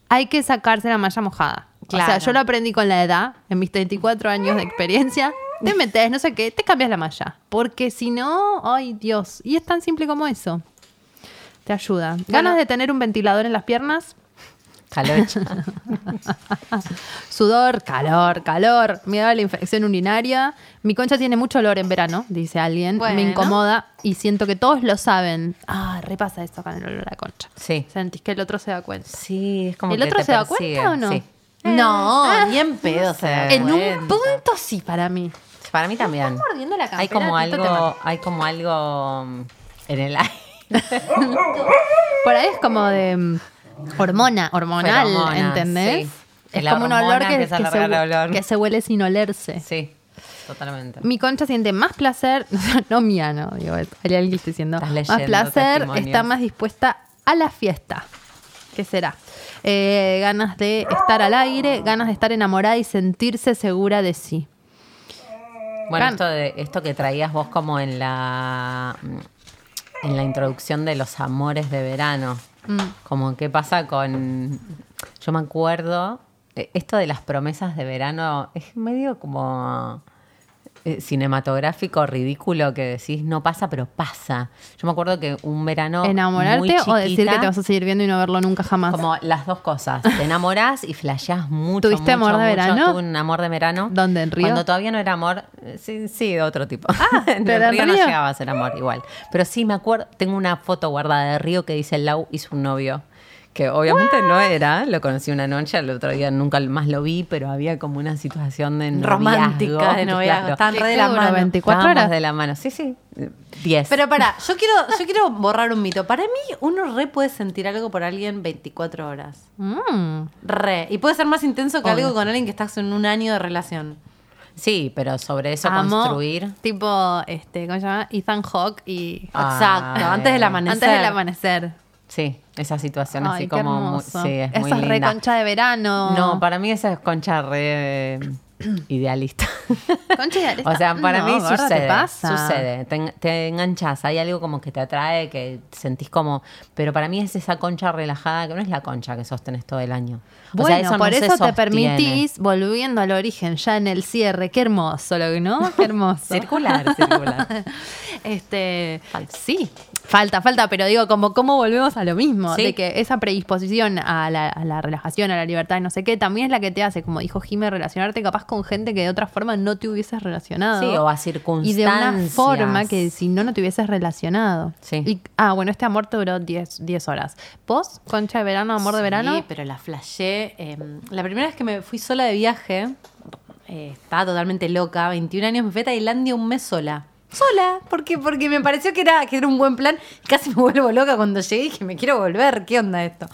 Hay que sacarse la malla mojada. O sea, Claro. yo lo aprendí con la edad, en mis 34 años de experiencia. Te metes, no sé qué, te cambias la malla. Porque si no, ay Dios. Y es tan simple como eso. Te ayuda. Ganas de tener un ventilador en las piernas. Calocha. *laughs* Sudor, calor, calor. Me da la infección urinaria. Mi concha tiene mucho olor en verano, dice alguien. Bueno. Me incomoda y siento que todos lo saben. Ah, repasa eso con el olor a la concha. Sí. Sentís que el otro se da cuenta. Sí, es como ¿El que otro te se da cuenta o no? Sí. No, ni en *laughs* pedo se da En un punto sí para mí. Para mí también. mordiendo la Hay campera, como Tito, te algo, hay como algo en el aire. *laughs* Por ahí es como de mm, hormona, hormonal, Feromonas, ¿entendés? sí. Es La como un olor hormona que, se, olor. que se huele sin olerse. Sí, totalmente. Mi concha siente más placer, *laughs* no mía, no, digo, hay alguien que diciendo, más placer, está más dispuesta a la fiesta. ¿Qué será? Eh, ganas de estar al aire, ganas de estar enamorada y sentirse segura de sí. Bueno, Gan- esto, de, esto que traías vos como en la, en la introducción de los amores de verano. Mm. Como qué pasa con... Yo me acuerdo, eh, esto de las promesas de verano es medio como eh, cinematográfico ridículo que decís no pasa, pero pasa. Yo me acuerdo que un verano. muy ¿Enamorarte o decir que chiquita, te vas a seguir viendo y no verlo nunca jamás? Como las dos cosas. Te enamorás y flasheás mucho. ¿Tuviste mucho, amor de mucho. verano? Tuve un amor de verano. ¿Dónde, en Río? Cuando todavía no era amor. eh, Sí, sí, de otro tipo. Ah, *laughs* ¿pero en Río, no llegaba a ser amor igual. Pero sí me acuerdo. Tengo una foto guardada de Río que dice Lau hizo un novio. Que obviamente no era, lo conocí una noche, el otro día nunca más lo vi, pero había como una situación de Romántica de noviazgo. ¿Qué- re de la mano. 24 Estábamos horas? de la mano, sí, sí, 10. Pero pará, yo quiero, yo quiero borrar un mito. Para mí, uno re puede sentir algo por alguien 24 horas. Mm. Re. Y puede ser más intenso que Obvio. algo con alguien que estás en un año de relación. Sí, pero sobre eso Amo, construir. Tipo, este, ¿cómo se llama? Ethan Hawke y Ah, Exacto. Antes del eh. amanecer. antes del amanecer. Sí, esa situación Ay, así como muy, sí, es Esa muy es re concha de verano. No, para mí esa es concha re eh, *clears throat* idealista. *laughs* Concha idealista. o sea, para No, mí gorda, sucede, te pasa. sucede, te, en- te enganchas, hay algo como que te atrae, que sentís como, pero para mí es esa concha relajada que no es la concha que sostenés todo el año. O sea, Bueno, por eso te permitís, volviendo al origen, ya en el cierre. Qué hermoso, lo que no, qué hermoso. *laughs* Circular, circular. *laughs* Este, sí, falta, falta, pero digo, como cómo volvemos a lo mismo, Sí. de que esa predisposición a la, a la relajación, a la libertad no sé qué, también es la que te hace, como dijo Jimé, relacionarte capaz con gente que de otra forma no te hubieses relacionado. Sí, o a Y de una circunstancias. forma que si no, no te hubieses relacionado. Sí. Y- ah, bueno, este amor te duró 10 10 horas. ¿Vos, concha de verano, amor de verano? Sí, pero la flashé. eh, la primera vez que me fui sola de viaje, eh, estaba totalmente loca, 21 años, me fui a Tailandia un mes sola. Sola, porque, porque me pareció que era, que era un buen plan. Casi me vuelvo loca cuando llegué y dije, me quiero volver, ¿qué onda esto?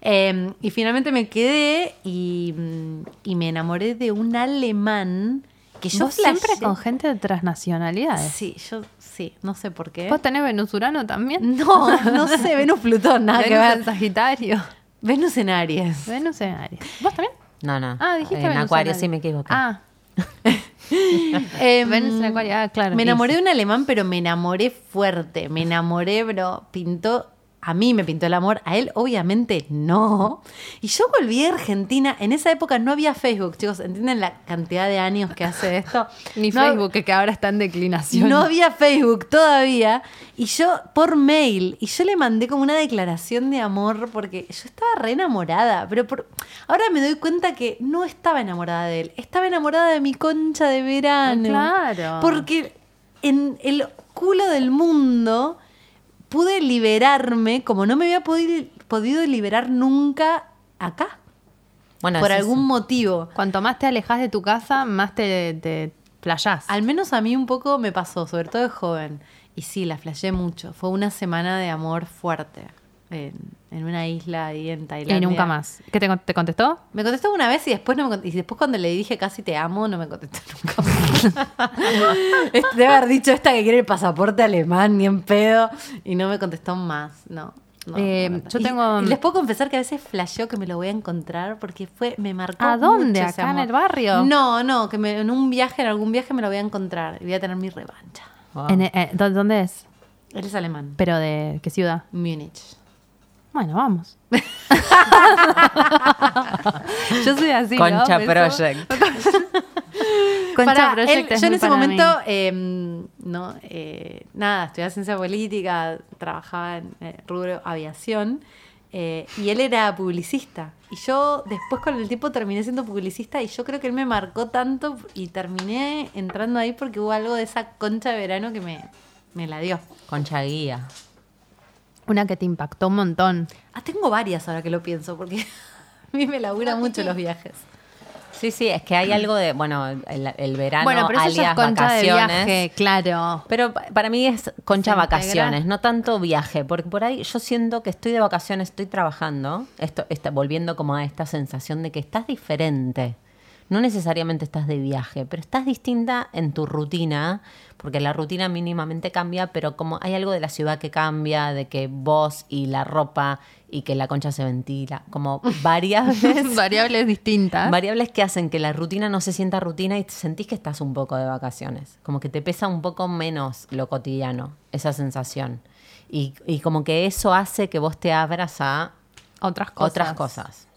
Eh, y finalmente me quedé y, mm, y me enamoré de un alemán que yo Vos siempre con gente de transnacionalidades. Sí, yo sí, no sé por qué. ¿Vos tenés Venus Urano también? *laughs* No, no sé, Venus Plutón, nada que Venus ver. en Sagitario. Venus en Aries. Venus en Aries. ¿Vos también? No, no. Ah, dijiste En Venus Acuario en sí me Aries. equivoqué. Ah, *laughs* Em, Acuario, ah, claro. Me enamoré de un alemán, pero me enamoré fuerte. Me enamoré, bro. Pintó. A mí me pintó el amor, a él obviamente no. Y yo volví a Argentina. En esa época no había Facebook, chicos. ¿Entienden la cantidad de años que hace esto? *laughs* Ni No- Facebook, que ahora está en declinación. No había Facebook todavía. Y yo, por mail, y yo le mandé como una declaración de amor porque yo estaba re enamorada. Pero por- ahora me doy cuenta que no estaba enamorada de él. Estaba enamorada de mi concha de verano. Ah, claro. Porque en el culo del mundo pude liberarme como no me había podi- podido liberar nunca acá. Bueno, por es algún eso. motivo. Cuanto más te alejas de tu casa, más te, te. Al menos a mí un poco me pasó, sobre todo de joven. Y sí, la flashé mucho. Fue una semana de amor fuerte en, en una isla ahí en Tailandia. y nunca más. ¿Qué te, te contestó? Me contestó una vez y después no me y después cuando le dije casi te amo, no me contestó *laughs* nunca más. Debe haber dicho esta que quiere el pasaporte alemán, ni en pedo. Y no me contestó más. No. no, Eh, no. yo tengo- y les puedo confesar que a veces flasheo que me lo voy a encontrar porque fue, me marcó. ¿A dónde? mucho ¿Acá en el barrio? No, no, que me- en un viaje, en algún viaje me lo voy a encontrar y voy a tener mi revancha. Wow. En- eh, ¿dó- ¿Dónde es? Él es alemán. ¿Pero de qué ciudad? Múnich. Bueno, vamos. *laughs* Yo soy así. ¿no? Concha eso- Project. *laughs* Concha Para Project él- es yo en ese momento, eh, no, eh, nada, estudiaba ciencia política, trabajaba en eh, rubro aviación eh, y él era publicista. Y yo después con el tiempo terminé siendo publicista y yo creo que él me marcó tanto y terminé entrando ahí porque hubo algo de esa concha de verano que me, me la dio. Concha guía. Una que te impactó un montón. Ah, tengo varias ahora que lo pienso porque *laughs* a mí me labura mucho los viajes. Sí, sí, es que hay algo de, bueno, el, el verano, bueno, pero eso ya es alias concha de vacaciones. viaje, claro. Pero pa- para mí es concha Se vacaciones, integra. no tanto viaje, porque por ahí yo siento que estoy de vacaciones, estoy trabajando, esto, está volviendo como a esta sensación de que estás diferente. No necesariamente estás de viaje, pero estás distinta en tu rutina, porque la rutina mínimamente cambia, pero como hay algo de la ciudad que cambia, de que vos y la ropa y que la concha se ventila, como *laughs* variables Variables distintas. Variables que hacen que la rutina no se sienta rutina y sentís que estás un poco de vacaciones. Como que te pesa un poco menos lo cotidiano, esa sensación. Y, y como que eso hace que vos te abras a Otras cosas. otras cosas.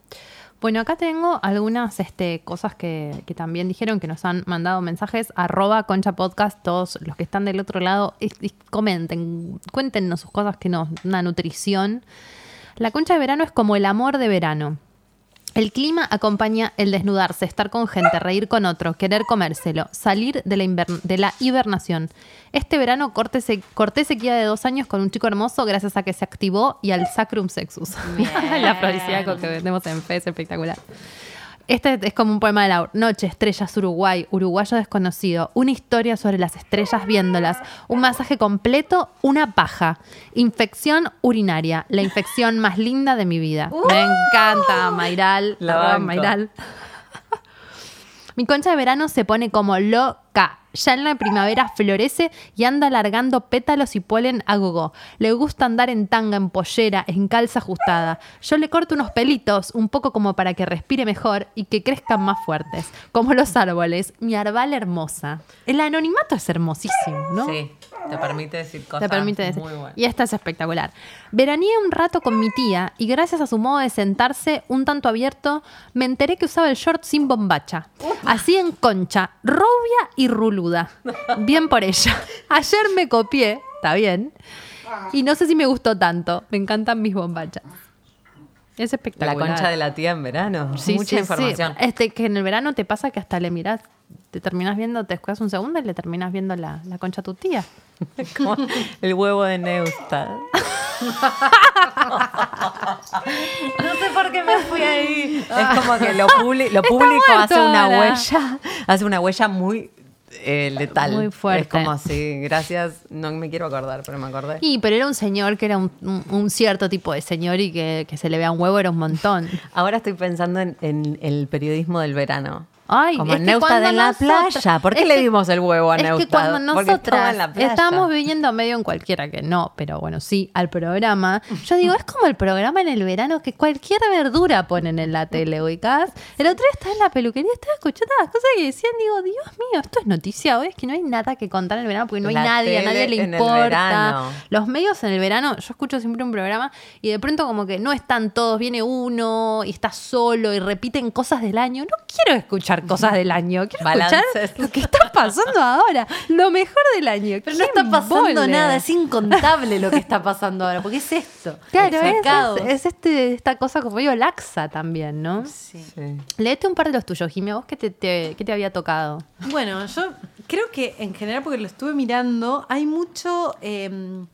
Bueno, acá tengo algunas este, cosas que, que también dijeron que nos han mandado mensajes. Arroba Concha Podcast, todos los que están del otro lado, y- y comenten, cuéntenos sus cosas que nos, una nutrición. La concha de verano es como el amor de verano. El clima acompaña el desnudarse, estar con gente, reír con otro, querer comérselo, salir de la, de la hibernación. Este verano corté, se- corté sequía de dos años con un chico hermoso gracias a que se activó y al Sacrum Sexus. *laughs* el afrodisíaco que vendemos en fe es espectacular. Este es como un poema de la Noche, Estrellas, Uruguay, Uruguayo desconocido, una historia sobre las estrellas viéndolas, un masaje completo, una paja, infección urinaria, la infección más linda de mi vida. Me encanta, Mayral. La banco. Mayral. *laughs* Mi concha de verano se pone como loca. Ya en la primavera florece y anda alargando pétalos y polen a gogo. Le gusta andar en tanga, en pollera, en calza ajustada. Yo le corto unos pelitos, un poco como para que respire mejor y que crezcan más fuertes. Como los árboles. Mi arbal hermosa. El anonimato es hermosísimo, ¿no? Sí, te permite decir cosas Te permite decir. muy buenas. Y esta es espectacular. Veraneé un rato con mi tía y gracias a su modo de sentarse un tanto abierto, me enteré que usaba el short sin bombacha. Así en concha, rubia y ruluda. Bien por ella. Ayer me copié, está bien. Y no sé si me gustó tanto. Me encantan mis bombachas. Es La espectacular. concha de la tía en verano. Sí, Mucha sí, sí. información. Este, que en el verano te pasa que hasta le mirás, te terminas viendo, te escuchas un segundo y le terminas viendo la, la concha a tu tía. *laughs* Como el huevo de Neustadt. *laughs* No sé por qué me fui ahí. Es como que lo, público hace una ahora. huella, hace una huella muy eh, letal. Muy fuerte. Es como así, gracias, no me quiero acordar, pero me acordé. Y, pero era un señor que era un, un- un cierto tipo de señor y que, que se le vea un huevo era un montón. Ahora estoy pensando en, en el periodismo del verano. Ay, Como es Neustadt cuando en la playa. ¿Por qué es le que- dimos el huevo a es Neustadt? que cuando nosotras estábamos viviendo medio en cualquiera que no, pero bueno, sí, al programa, yo digo, es como el programa en el verano que cualquier verdura ponen en la tele, ubicás. El otro día estaba en la peluquería, estaba escuchando las cosas que decían, digo, Dios mío, esto es noticia hoy, es que no hay nada que contar en el verano porque no hay La nadie, a nadie le importa. Los medios en el verano, yo escucho siempre un programa y de pronto como que no están todos, viene uno y está solo y repiten cosas del año. No quiero escuchar cosas del año, quiero Balances. escuchar lo que está pasando ahora, lo mejor del año. Pero no ¿Qué está pasando nada, es incontable lo que está pasando ahora, porque es esto. Claro, es, es- es este, esta cosa como digo, laxa también, ¿no? Sí. Sí. Léete un par de los tuyos, Jimmy. ¿A vos qué te, te- qué te había tocado? Bueno, yo creo que en general, porque lo estuve mirando, hay mucho. eh,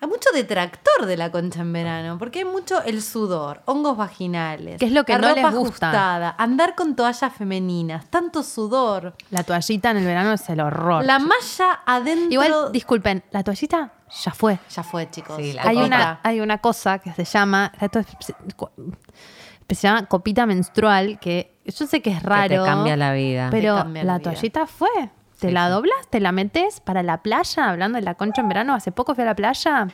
hay mucho detractor de la concha en verano, porque hay mucho el sudor, hongos vaginales. Que es lo que la no ropa les gusta. ajustada, andar con toallas femeninas, tanto sudor, La toallita en el verano es el horror. la malla adentro. Igual, disculpen, la toallita ya fue. ya fue, chicos. Sí, la Hay copita. una, hay una cosa que se llama, esto es- se, llama copita menstrual, que yo sé que es raro. te cambia la vida. Pero cambia la la vida. toallita fue. Te la doblas, te la metes para la playa, hablando de la concha en verano, hace poco fui a la playa,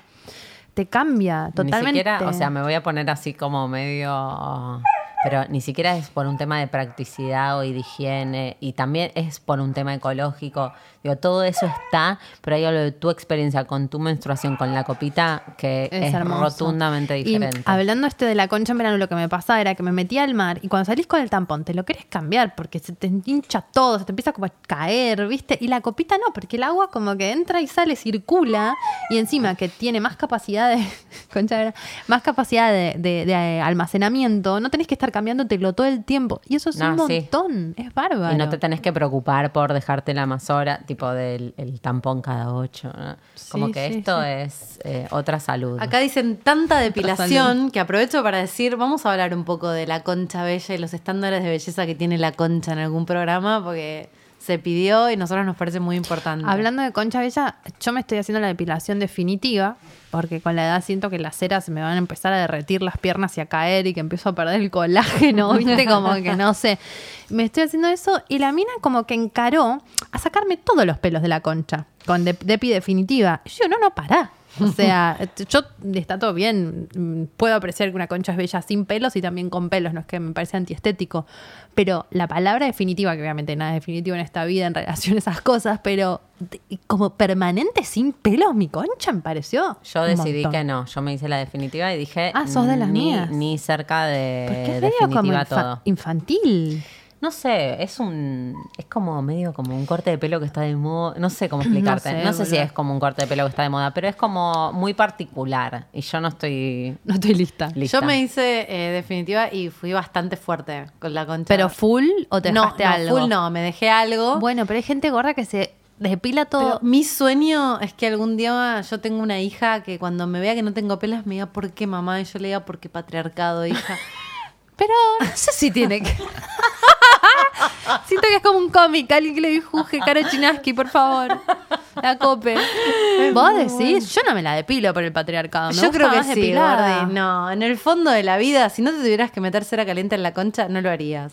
te cambia totalmente. Ni siquiera, o sea, me voy a poner así como medio. Pero ni siquiera es por un tema de practicidad o de higiene, y también es por un tema ecológico. Digo, todo eso está, pero hay algo de tu experiencia con tu menstruación, con la copita, que es, rotundamente Y diferente. hablando este de la concha en verano, lo que me pasaba era que me metía al mar y cuando salís con el tampón te lo querés cambiar porque se te hincha todo, se te empieza como a caer, ¿viste? Y la copita no, porque el agua como que entra y sale, circula y encima que tiene más capacidad de, *laughs* concha verano, más capacidad de, de- de almacenamiento, no tenés que estar cambiándotelo todo el tiempo. Y eso es No, un sí. montón, es bárbaro. Y no te tenés que preocupar por dejarte la más hora, tipo del el tampón cada ocho. ¿no? Como que sí, esto sí. es eh, otra salud. Acá dicen tanta depilación que aprovecho para decir, vamos a hablar un poco de la concha bella y los estándares de belleza que tiene la concha en algún programa, porque se pidió y a nosotros nos parece muy importante. Hablando de concha bella, yo me estoy haciendo la depilación definitiva, porque con la edad siento que las ceras se me van a empezar a derretir las piernas y a caer y que empiezo a perder el colágeno, *laughs* ¿viste? Como que no sé. Me estoy haciendo eso y la mina como que encaró a sacarme todos los pelos de la concha, con de- depi definitiva. Y yo, no, no, pará. O sea, yo está todo bien. mm, Puedo apreciar que una concha es bella sin pelos y también con pelos, no es que me parece antiestético. Pero la palabra definitiva, que obviamente nada es definitivo en esta vida en relación a esas cosas, pero como permanente sin pelos, mi concha me pareció. Yo decidí montón. que no. Yo me hice la definitiva y dije. Ah, sos de las ni, mías. Ni cerca de Porque es medio como definitiva infa- todo. infantil. No sé, es un. Es como medio como un corte de pelo que está de moda. No sé cómo *clears throat* explicarte. sé, No sé, si es como un corte de pelo que está de moda, pero es como muy particular. Y yo no estoy *laughs* No estoy lista. lista. Yo me hice eh, definitiva y fui bastante fuerte con la concha. ¿Pero full o te no, dejaste no, algo? full no, me dejé algo. Bueno, pero hay gente gorda que se depila Pero todo. mi sueño es que algún día yo tengo una hija que cuando me vea que no tengo pelas me diga ¿por qué mamá? Y yo le diga ¿por qué patriarcado, hija? *laughs* Pero no sé si tiene que. *laughs* Siento que es como un cómic, alguien que le dibuje Caro Chinaski, por favor. La cope. Vos decís, yo no me la depilo por el patriarcado. Me yo gusta creo que más sí. No, en el fondo de la vida, si no te tuvieras que meter cera caliente en la concha, no lo harías.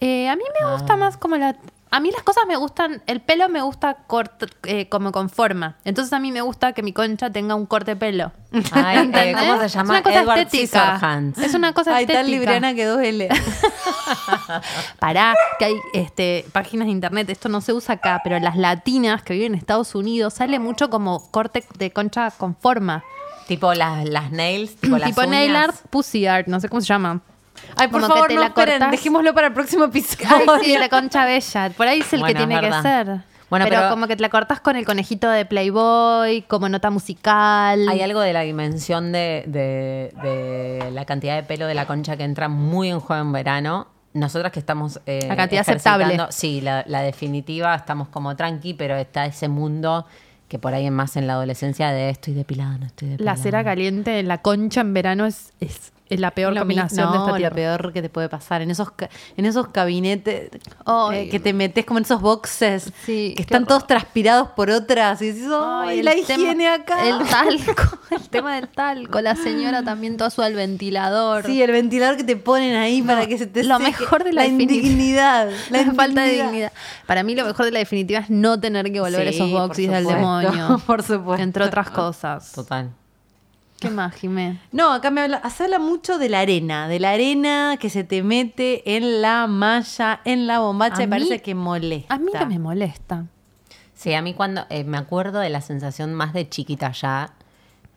Eh, a mí me gusta más como la. A mí las cosas me gustan, el pelo me gusta corto, eh, como con forma. Entonces a mí me gusta que mi concha tenga un corte pelo. Ay, eh, ¿Entendés? ¿Cómo se Es llama? una cosa Edward estética. Es una cosa Ay, estética. tal libriana que dos L. *laughs* Pará, que hay este, páginas de internet, esto no se usa acá, pero las latinas que viven en Estados Unidos sale mucho como corte de concha con forma. Tipo las, las nails, tipo, *clears throat* las tipo nail uñas. art, pussy art, no sé cómo se llama. Ay, por Como que favor, te no la esperen, dejémoslo para el próximo episodio. Ay, sí, *laughs* la concha bella. Por ahí es el Bueno, que tiene que ser. Bueno, pero, pero- como que te la cortás con el conejito de Playboy, como nota musical. Hay algo de la dimensión de, de- de la cantidad de pelo de la concha que entra muy en juego en verano. Nosotras que estamos... eh, La cantidad aceptable. Sí, la, la definitiva, estamos como tranqui, pero está ese mundo que por ahí es más en la adolescencia de estoy depilada, no estoy depilada. La cera caliente en la concha en verano es, es, es la peor Lo mi- combinación no, de esta lo tierra. peor que te puede pasar en esos en esos gabinetes Ay. eh, que te metes como en esos boxes Sí, que están horror. todos transpirados por otras y dices ay, la tema- higiene acá El *laughs* talco, el tema del talco. La señora también toda su al ventilador. sí el ventilador que te ponen ahí para que se te lo seque. mejor de la definitiva- indignidad *laughs* La falta de dignidad. Para mí lo mejor de la definitiva es no tener que volver Sí, esos boxes del demonio. *laughs* por supuesto. Entre otras cosas. Total. ¿Qué más, Jimé? No, acá me habla, se habla mucho de la arena, de la arena que se te mete en la malla, en la bombacha, A me mí- parece que molesta. A mí que me molesta. Sí, a mí cuando eh, me acuerdo de la sensación más de chiquita ya,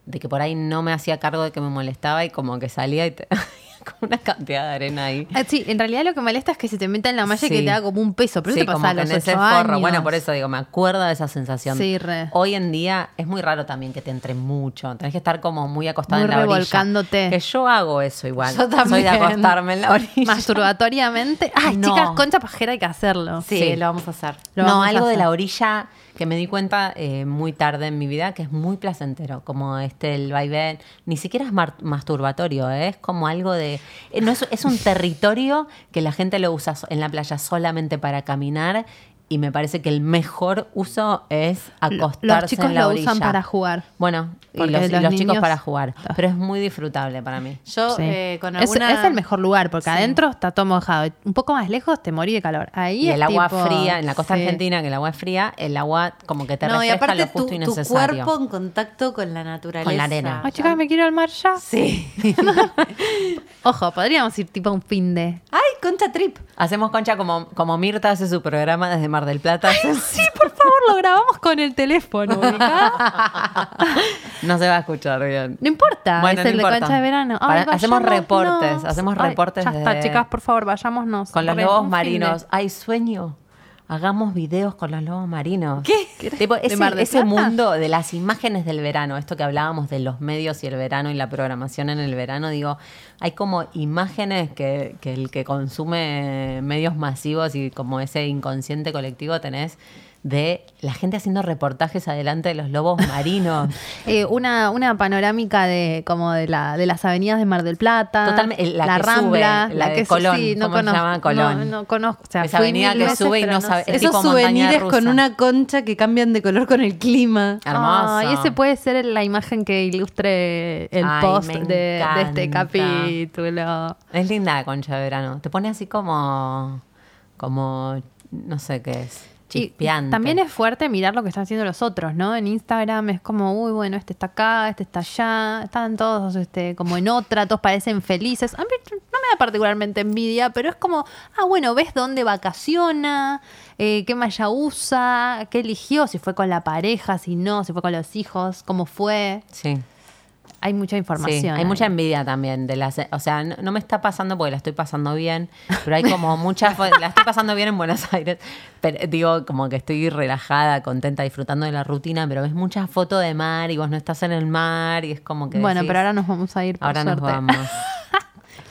de que por ahí no me hacía cargo de que me molestaba y como que salía y te, *laughs* *laughs* con una cantidad de arena ahí. Ah, Sí, en realidad lo que molesta es que se te meta en la malla y que te haga como un peso. Pero Sí, eso te pasa a los en ese forro. Bueno, por eso digo, me acuerdo de esa sensación. Sí, re. Hoy en día es muy raro también que te entre mucho. Tenés que estar como muy acostada Muy en la orilla. revolcándote. Que yo hago eso igual. Yo Soy de también. acostarme en la orilla. Masturbatoriamente. Ay, No. chicas, concha pajera hay que hacerlo. Sí, lo vamos a hacer. Lo no, algo de la orilla que me di cuenta eh, muy tarde en mi vida que es muy placentero, como este el vaivén, ni siquiera es masturbatorio, ¿eh? es como algo de eh, no es, es un territorio que la gente lo usa en la playa solamente para caminar y me parece que el mejor uso es acostarse Los chicos en la lo orilla. usan para jugar. Bueno, y los, y los los chicos para jugar, pero es muy disfrutable para mí. Yo Sí. eh, con es, alguna... es el mejor lugar, porque Sí. adentro está todo mojado. Un poco más lejos te morí de calor. Ahí Y es el agua tipo- fría, en la costa sí. argentina, que el agua es fría, el agua como que te no, y refresca aparte lo tu, justo y tu necesario. cuerpo en contacto con la naturaleza. Con la arena. Ay, chicas, me quiero al mar ya. Sí. *laughs* Ojo, podríamos ir tipo a un fin de. Ay, concha trip. Hacemos concha como, como Mirta hace su programa desde Mar del Plata. Sí, por favor, lo grabamos con el teléfono. *laughs* No se va a escuchar bien. No importa, Bueno, es no el importa. de cancha de verano. Ay, Para- hacemos reportes, hacemos Ay, reportes Ya está, de- chicas, por favor, vayámonos. Con los lobos marinos. Ay, sueño. Hagamos videos con los lobos marinos. ¿Qué? Tipo, ese, Mar ese mundo de las imágenes del verano, esto que hablábamos de los medios y el verano y la programación en el verano, digo, hay como imágenes que, que el que consume medios masivos y como ese inconsciente colectivo tenés de la gente haciendo reportajes adelante de los lobos marinos. *laughs* Eh, una, una panorámica de como de la de las avenidas de Mar del Plata, Totalmente, la la que Rambla, sube, la de que Colón, sí, no ¿cómo se llama? Colón. No, no conozco, o sea, Esa avenida que veces, sube y no sabe- Esos tipo souvenirs rusa. con una concha que cambian de color con el clima. Hermoso. Ay, ese puede ser la imagen que ilustre el Ay, post de, de este capítulo. Es linda la concha de verano. Te pone así como. como. no sé qué es. Y también es fuerte mirar lo que están haciendo los otros, ¿no? En Instagram es como, uy, bueno, este está acá, este está allá, están todos este, como en otra, todos parecen felices. A mí no me da particularmente envidia, pero es como, ah, bueno, ves dónde vacaciona, eh, qué malla usa, qué eligió, si fue con la pareja, si no, si fue con los hijos, cómo fue. Sí. Hay mucha información. Sí, hay ahí. mucha envidia también de las, o sea, no, no me está pasando porque la estoy pasando bien, pero hay como muchas, la estoy pasando bien en Buenos Aires, pero digo como que estoy relajada, contenta, disfrutando de la rutina, pero ves muchas fotos de mar y vos no estás en el mar y es como que Bueno, decís, pero ahora nos vamos a ir por ahora nos suerte. vamos. *laughs*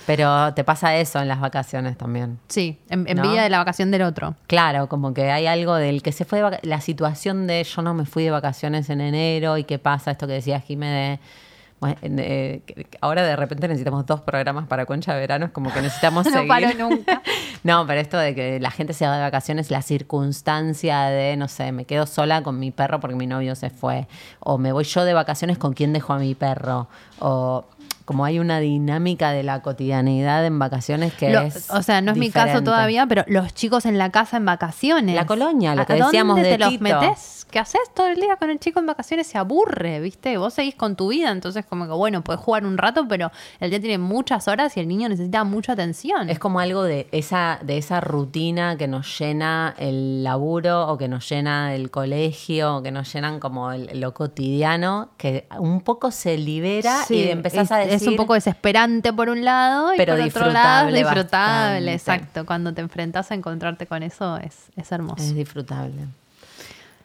Pero te pasa eso en las vacaciones también. Sí, en- ¿No? envidia de la vacación del otro. Claro, como que hay algo del que se fue de la situación de yo no me fui de vacaciones en enero y qué pasa, esto que decía Jimé de, bueno, que ahora de repente necesitamos dos programas para Concha de Verano, es como que necesitamos *laughs* No seguir. paro nunca. *laughs* no, pero esto de que la gente se va de vacaciones, la circunstancia de, no sé, me quedo sola con mi perro porque mi novio se fue, o me voy yo de vacaciones con quién dejo a mi perro, o como hay una dinámica de la cotidianidad en vacaciones que Lo- es o sea, no es mi caso todavía, pero los chicos en la casa en vacaciones. La colonia, lo ¿A- que a dónde decíamos de te los metes? ¿Qué haces todo el día con el chico en vacaciones? Se aburre, ¿viste? Vos seguís con tu vida, entonces como que bueno, puedes jugar un rato, pero el día tiene muchas horas y el niño necesita mucha atención. Es como algo de esa, de esa rutina que nos llena el laburo o que nos llena el colegio o que nos llenan como el- lo cotidiano, que un poco se libera Sí, y empezás es, a decir... es un poco desesperante por un lado y Pero por otro lado disfrutable disfrutable, bastante. exacto. Cuando te enfrentas a encontrarte con eso es, es hermoso. Es disfrutable.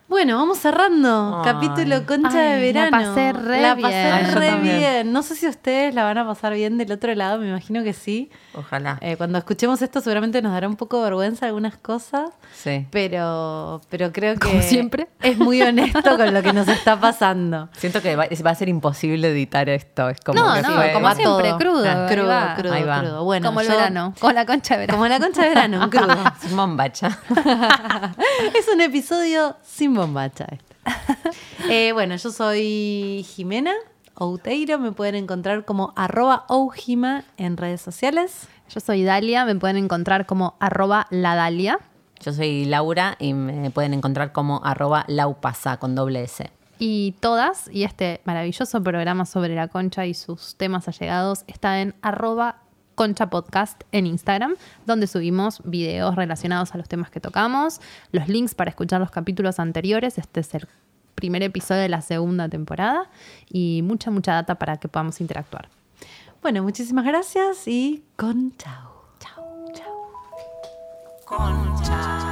Bueno, vamos cerrando. Ay. Capítulo Concha Ay, de la Verano. pasé re La bien. pasé Ay, yo re bien. No sé si ustedes la van a pasar bien del otro lado, me imagino que sí. Ojalá. Eh, cuando escuchemos esto seguramente nos dará un poco de vergüenza algunas cosas, sí. pero, pero creo que Como siempre. es muy honesto con lo que nos está pasando. *laughs* Siento que va, va a ser imposible editar esto. Es como No, que no, fue- como va siempre, todo. crudo, Ah, ahí crudo, va. crudo, Ahí va. crudo. Bueno, como el yo- verano, con la concha de verano. Como la concha de verano, un crudo. *laughs* Sin bombacha. *laughs* es un episodio sin bombacha. este. *laughs* Eh, bueno, yo soy Jimena Outeiro. Me pueden encontrar como arroba oujima en redes sociales. Yo soy Dalia, me pueden encontrar como arroba la Dalia. Yo soy Laura y me pueden encontrar como arroba laupasa con doble S. Y todas, y este maravilloso programa sobre la concha y sus temas allegados está en arroba concha podcast en Instagram, donde subimos videos relacionados a los temas que tocamos, los links para escuchar los capítulos anteriores. Este es el primer episodio de la segunda temporada y mucha, mucha data para que podamos interactuar. Bueno, muchísimas gracias y con chao. Concha.